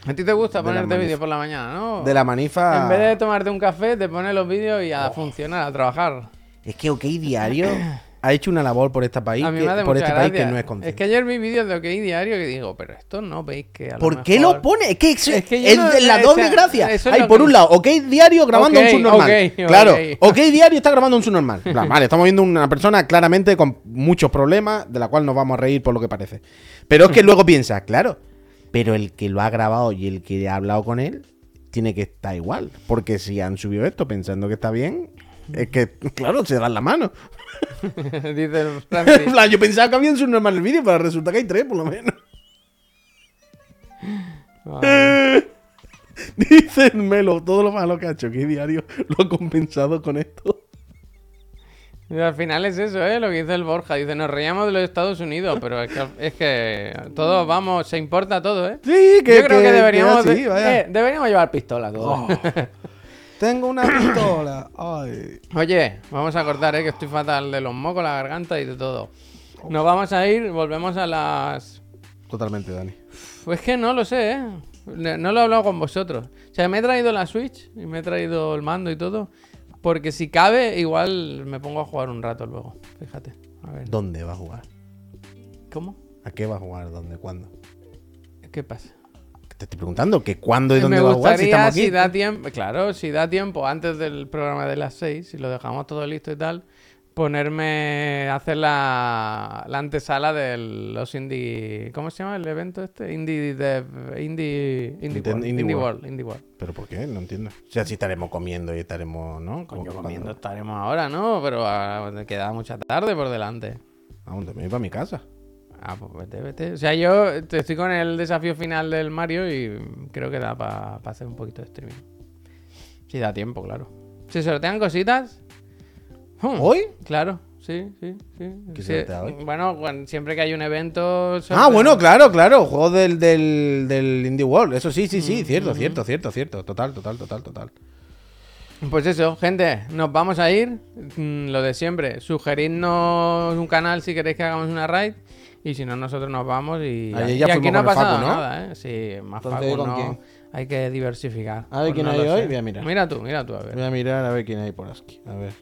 ¿A ti te gusta
De
ponerte vídeos por la mañana, no?
de la manifa.
En vez de tomarte un café, te pones los vídeos y a funcionar, a trabajar.
Es que OK Diario ha hecho una labor por este país, que, por este país que no es
Es
consciente.
que ayer vi vídeos de OK Diario que digo, pero esto no veis que a lo
¿Por qué lo pone? Es que es,
Es que
es
no-
la
o
doble
sea,
gracia.
eso es
Hay por
que-
un lado, OK Diario grabando un subnormal. claro,
ok.
OK Diario está grabando un subnormal. Plan, vale, estamos viendo una persona claramente con muchos problemas, de la cual nos vamos a reír por lo que parece. Pero es que luego piensa, claro, pero el que lo ha grabado y el que ha hablado con él tiene que estar igual. Porque si han subido esto pensando que está bien, es que, claro, se dan la mano.
Dice el
plan, yo pensaba que había un subnormal en el vídeo, pero resulta que hay tres, por lo menos.
Vale.
Dice el Melo, todo lo malo que ha hecho, que diario lo ha compensado con esto.
Y al final es eso, ¿eh? Lo que dice el Borja. Dice, nos reíamos de los Estados Unidos, pero es que, es que todos, vamos, se importa todo, ¿eh?
Sí, que
Yo creo que, deberíamos,
así, vaya.
eh, deberíamos llevar pistola todos.
Tengo una pistola. Ay.
Oye, vamos a cortar, ¿eh? Que estoy fatal de los mocos, la garganta y de todo. Nos vamos a ir, volvemos a las...
Totalmente, Dani.
Pues que no lo sé, ¿eh? No lo he hablado con vosotros. O sea, me he traído la Switch y me he traído el mando y todo. Porque si cabe, igual me pongo a jugar un rato luego. Fíjate. A ver.
¿Dónde va a jugar?
¿Cómo?
¿A qué va a jugar? ¿Dónde? ¿Cuándo?
¿Qué pasa?
Te estoy preguntando que cuándo y dónde
me
va a jugar si estamos aquí.
si da tiempo, claro, si da tiempo antes del programa de las 6, si lo dejamos todo listo y tal, ponerme a hacer la, la antesala de los indie, ¿cómo se llama el evento este? Indie Dev, Indie, indie,
Nintendo-
World,
Indie
indie
World.
World, Indie World.
¿Pero por qué? No entiendo. O sea, si estaremos comiendo y estaremos, ¿no?
Coño, comiendo
cuando-
estaremos ahora, ¿no? Pero ah, queda mucha tarde por delante.
Aún te me voy para mi casa.
Ah, pues vete, vete. O sea, yo estoy con el desafío final del Mario y creo que da para hacer un poquito de streaming. Si da tiempo, claro. Si sortean cositas. ¡Hum!
¿Hoy?
Claro. Sí, sí, sí.
¿Qué
Sí,
se hoy?
Bueno, siempre que hay un evento.
Ah, bueno, claro, claro. Juegos del, del, del Indie World. Eso sí, sí, sí. Cierto, cierto, cierto, cierto. Total, total, total, total.
Pues eso, gente, nos vamos a ir. Mm, Lo de siempre, sugeridnos un canal si queréis que hagamos una raid. Y si no, nosotros nos vamos y,
Ayer
y
ya
aquí no ha pasado
Facu, ¿no?
nada, ¿eh? Sí, más
Entonces,
Facu
¿con
no.
quién?
Hay que diversificar.
A ver
Pues
quién
no
hay hoy, voy a mirar.
Mira tú, mira tú, a ver.
Voy a mirar a ver quién hay por aquí. A ver.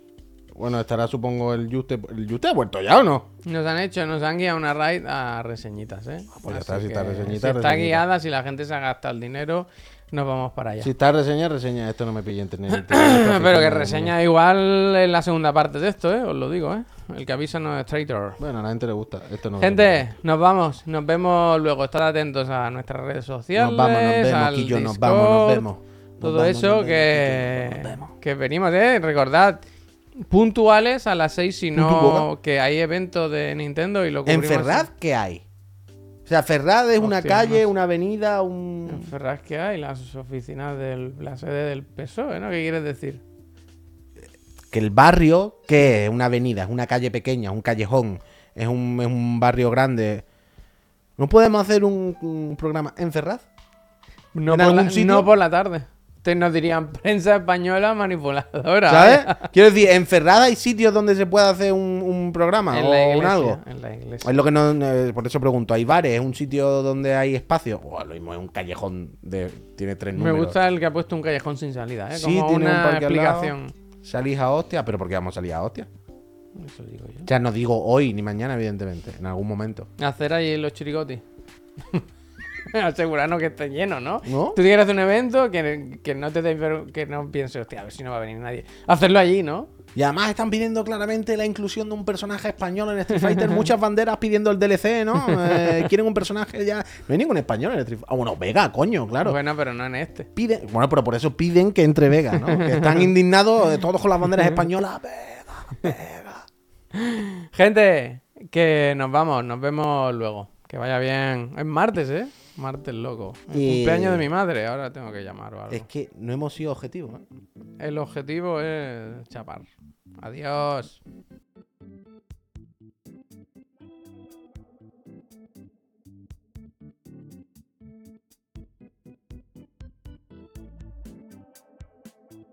Bueno, estará supongo el Juste. ¿El Juste ha vuelto ya o no?
Nos han hecho, nos han guiado una raid a reseñitas, ¿eh?
pues ya está, si está reseñita,
Si está
reseñita.
guiada, si la gente se ha gastado el dinero, nos vamos para allá.
Si está reseña, reseña. Esto no me pilla internet.
Pero que reseña igual en la segunda parte de esto, ¿eh? Os lo digo, ¿eh? El que avisa no es traitor.
Bueno, a la gente le gusta. Esto no
Gente, nos vamos. Nos vemos luego. Estad atentos a nuestras redes sociales.
Nos vamos, nos vemos,
al
Quillo, nos vamos, nos
Discord,
vemos. Nos
Todo
vamos,
eso
nos vemos,
que,
Quillo, nos vemos.
que venimos, ¿eh? Recordad, puntuales a las 6 si
¿Tú, tu
no
boca?
que hay evento de Nintendo y lo
¿En
cubrimos.
Ferraz qué hay? O sea, Ferraz es una calle,
no sé.
una avenida,
En
un...
Ferraz que hay las oficinas de la sede del PSOE, ¿no? ¿Qué quieres decir?
Que el barrio, ¿qué es? Una avenida, es una calle pequeña, un callejón, es un, es un barrio grande. ¿No podemos hacer un, un programa en Ferraz?
No,
¿En
por la, no por la tarde. Te nos dirían prensa española manipuladora.
¿Sabes? Quiero decir, ¿en Ferraz hay sitios donde se pueda hacer un, un programa
En
o
la
un algo?
En la iglesia.
Es lo que no, eh, por eso pregunto, ¿hay bares? ¿Es un sitio donde hay espacio? Buah, lo mismo es un callejón de tiene tres
Me
números.
gusta el que ha puesto un callejón sin salida, ¿eh?
Sí,
Como
tiene un
una
lado.
explicación.
Salís a hostia, pero ¿por qué vamos a salir a hostia?
Eso digo yo.
O sea, no digo hoy ni mañana, evidentemente, en algún momento.
Hacer ahí los chirigotis. Asegurarnos que esté lleno, ¿no?
¿No?
Tú quieres hacer un evento que, que no te ver- que no pienses, hostia, a ver si no va a venir nadie. Hacerlo allí, ¿no?
Y además están pidiendo claramente la inclusión de un personaje español en Street Fighter. Muchas banderas pidiendo el DLC, ¿no? Eh, quieren un personaje ya. No hay ningún español en Street Fighter. Ah, bueno, Vega, coño, claro.
Bueno, pero no en este.
Piden, bueno, pero por eso piden que entre Vega, ¿no? Que están indignados eh, todos con las banderas españolas. Vega, Vega.
Gente, que nos vamos, nos vemos luego. Que vaya bien. Es martes, ¿eh? Martes loco. El
Y-
cumpleaños de mi madre, ahora tengo que llamar o algo.
Es que no hemos sido objetivos, ¿eh?
El objetivo es chapar. Adiós.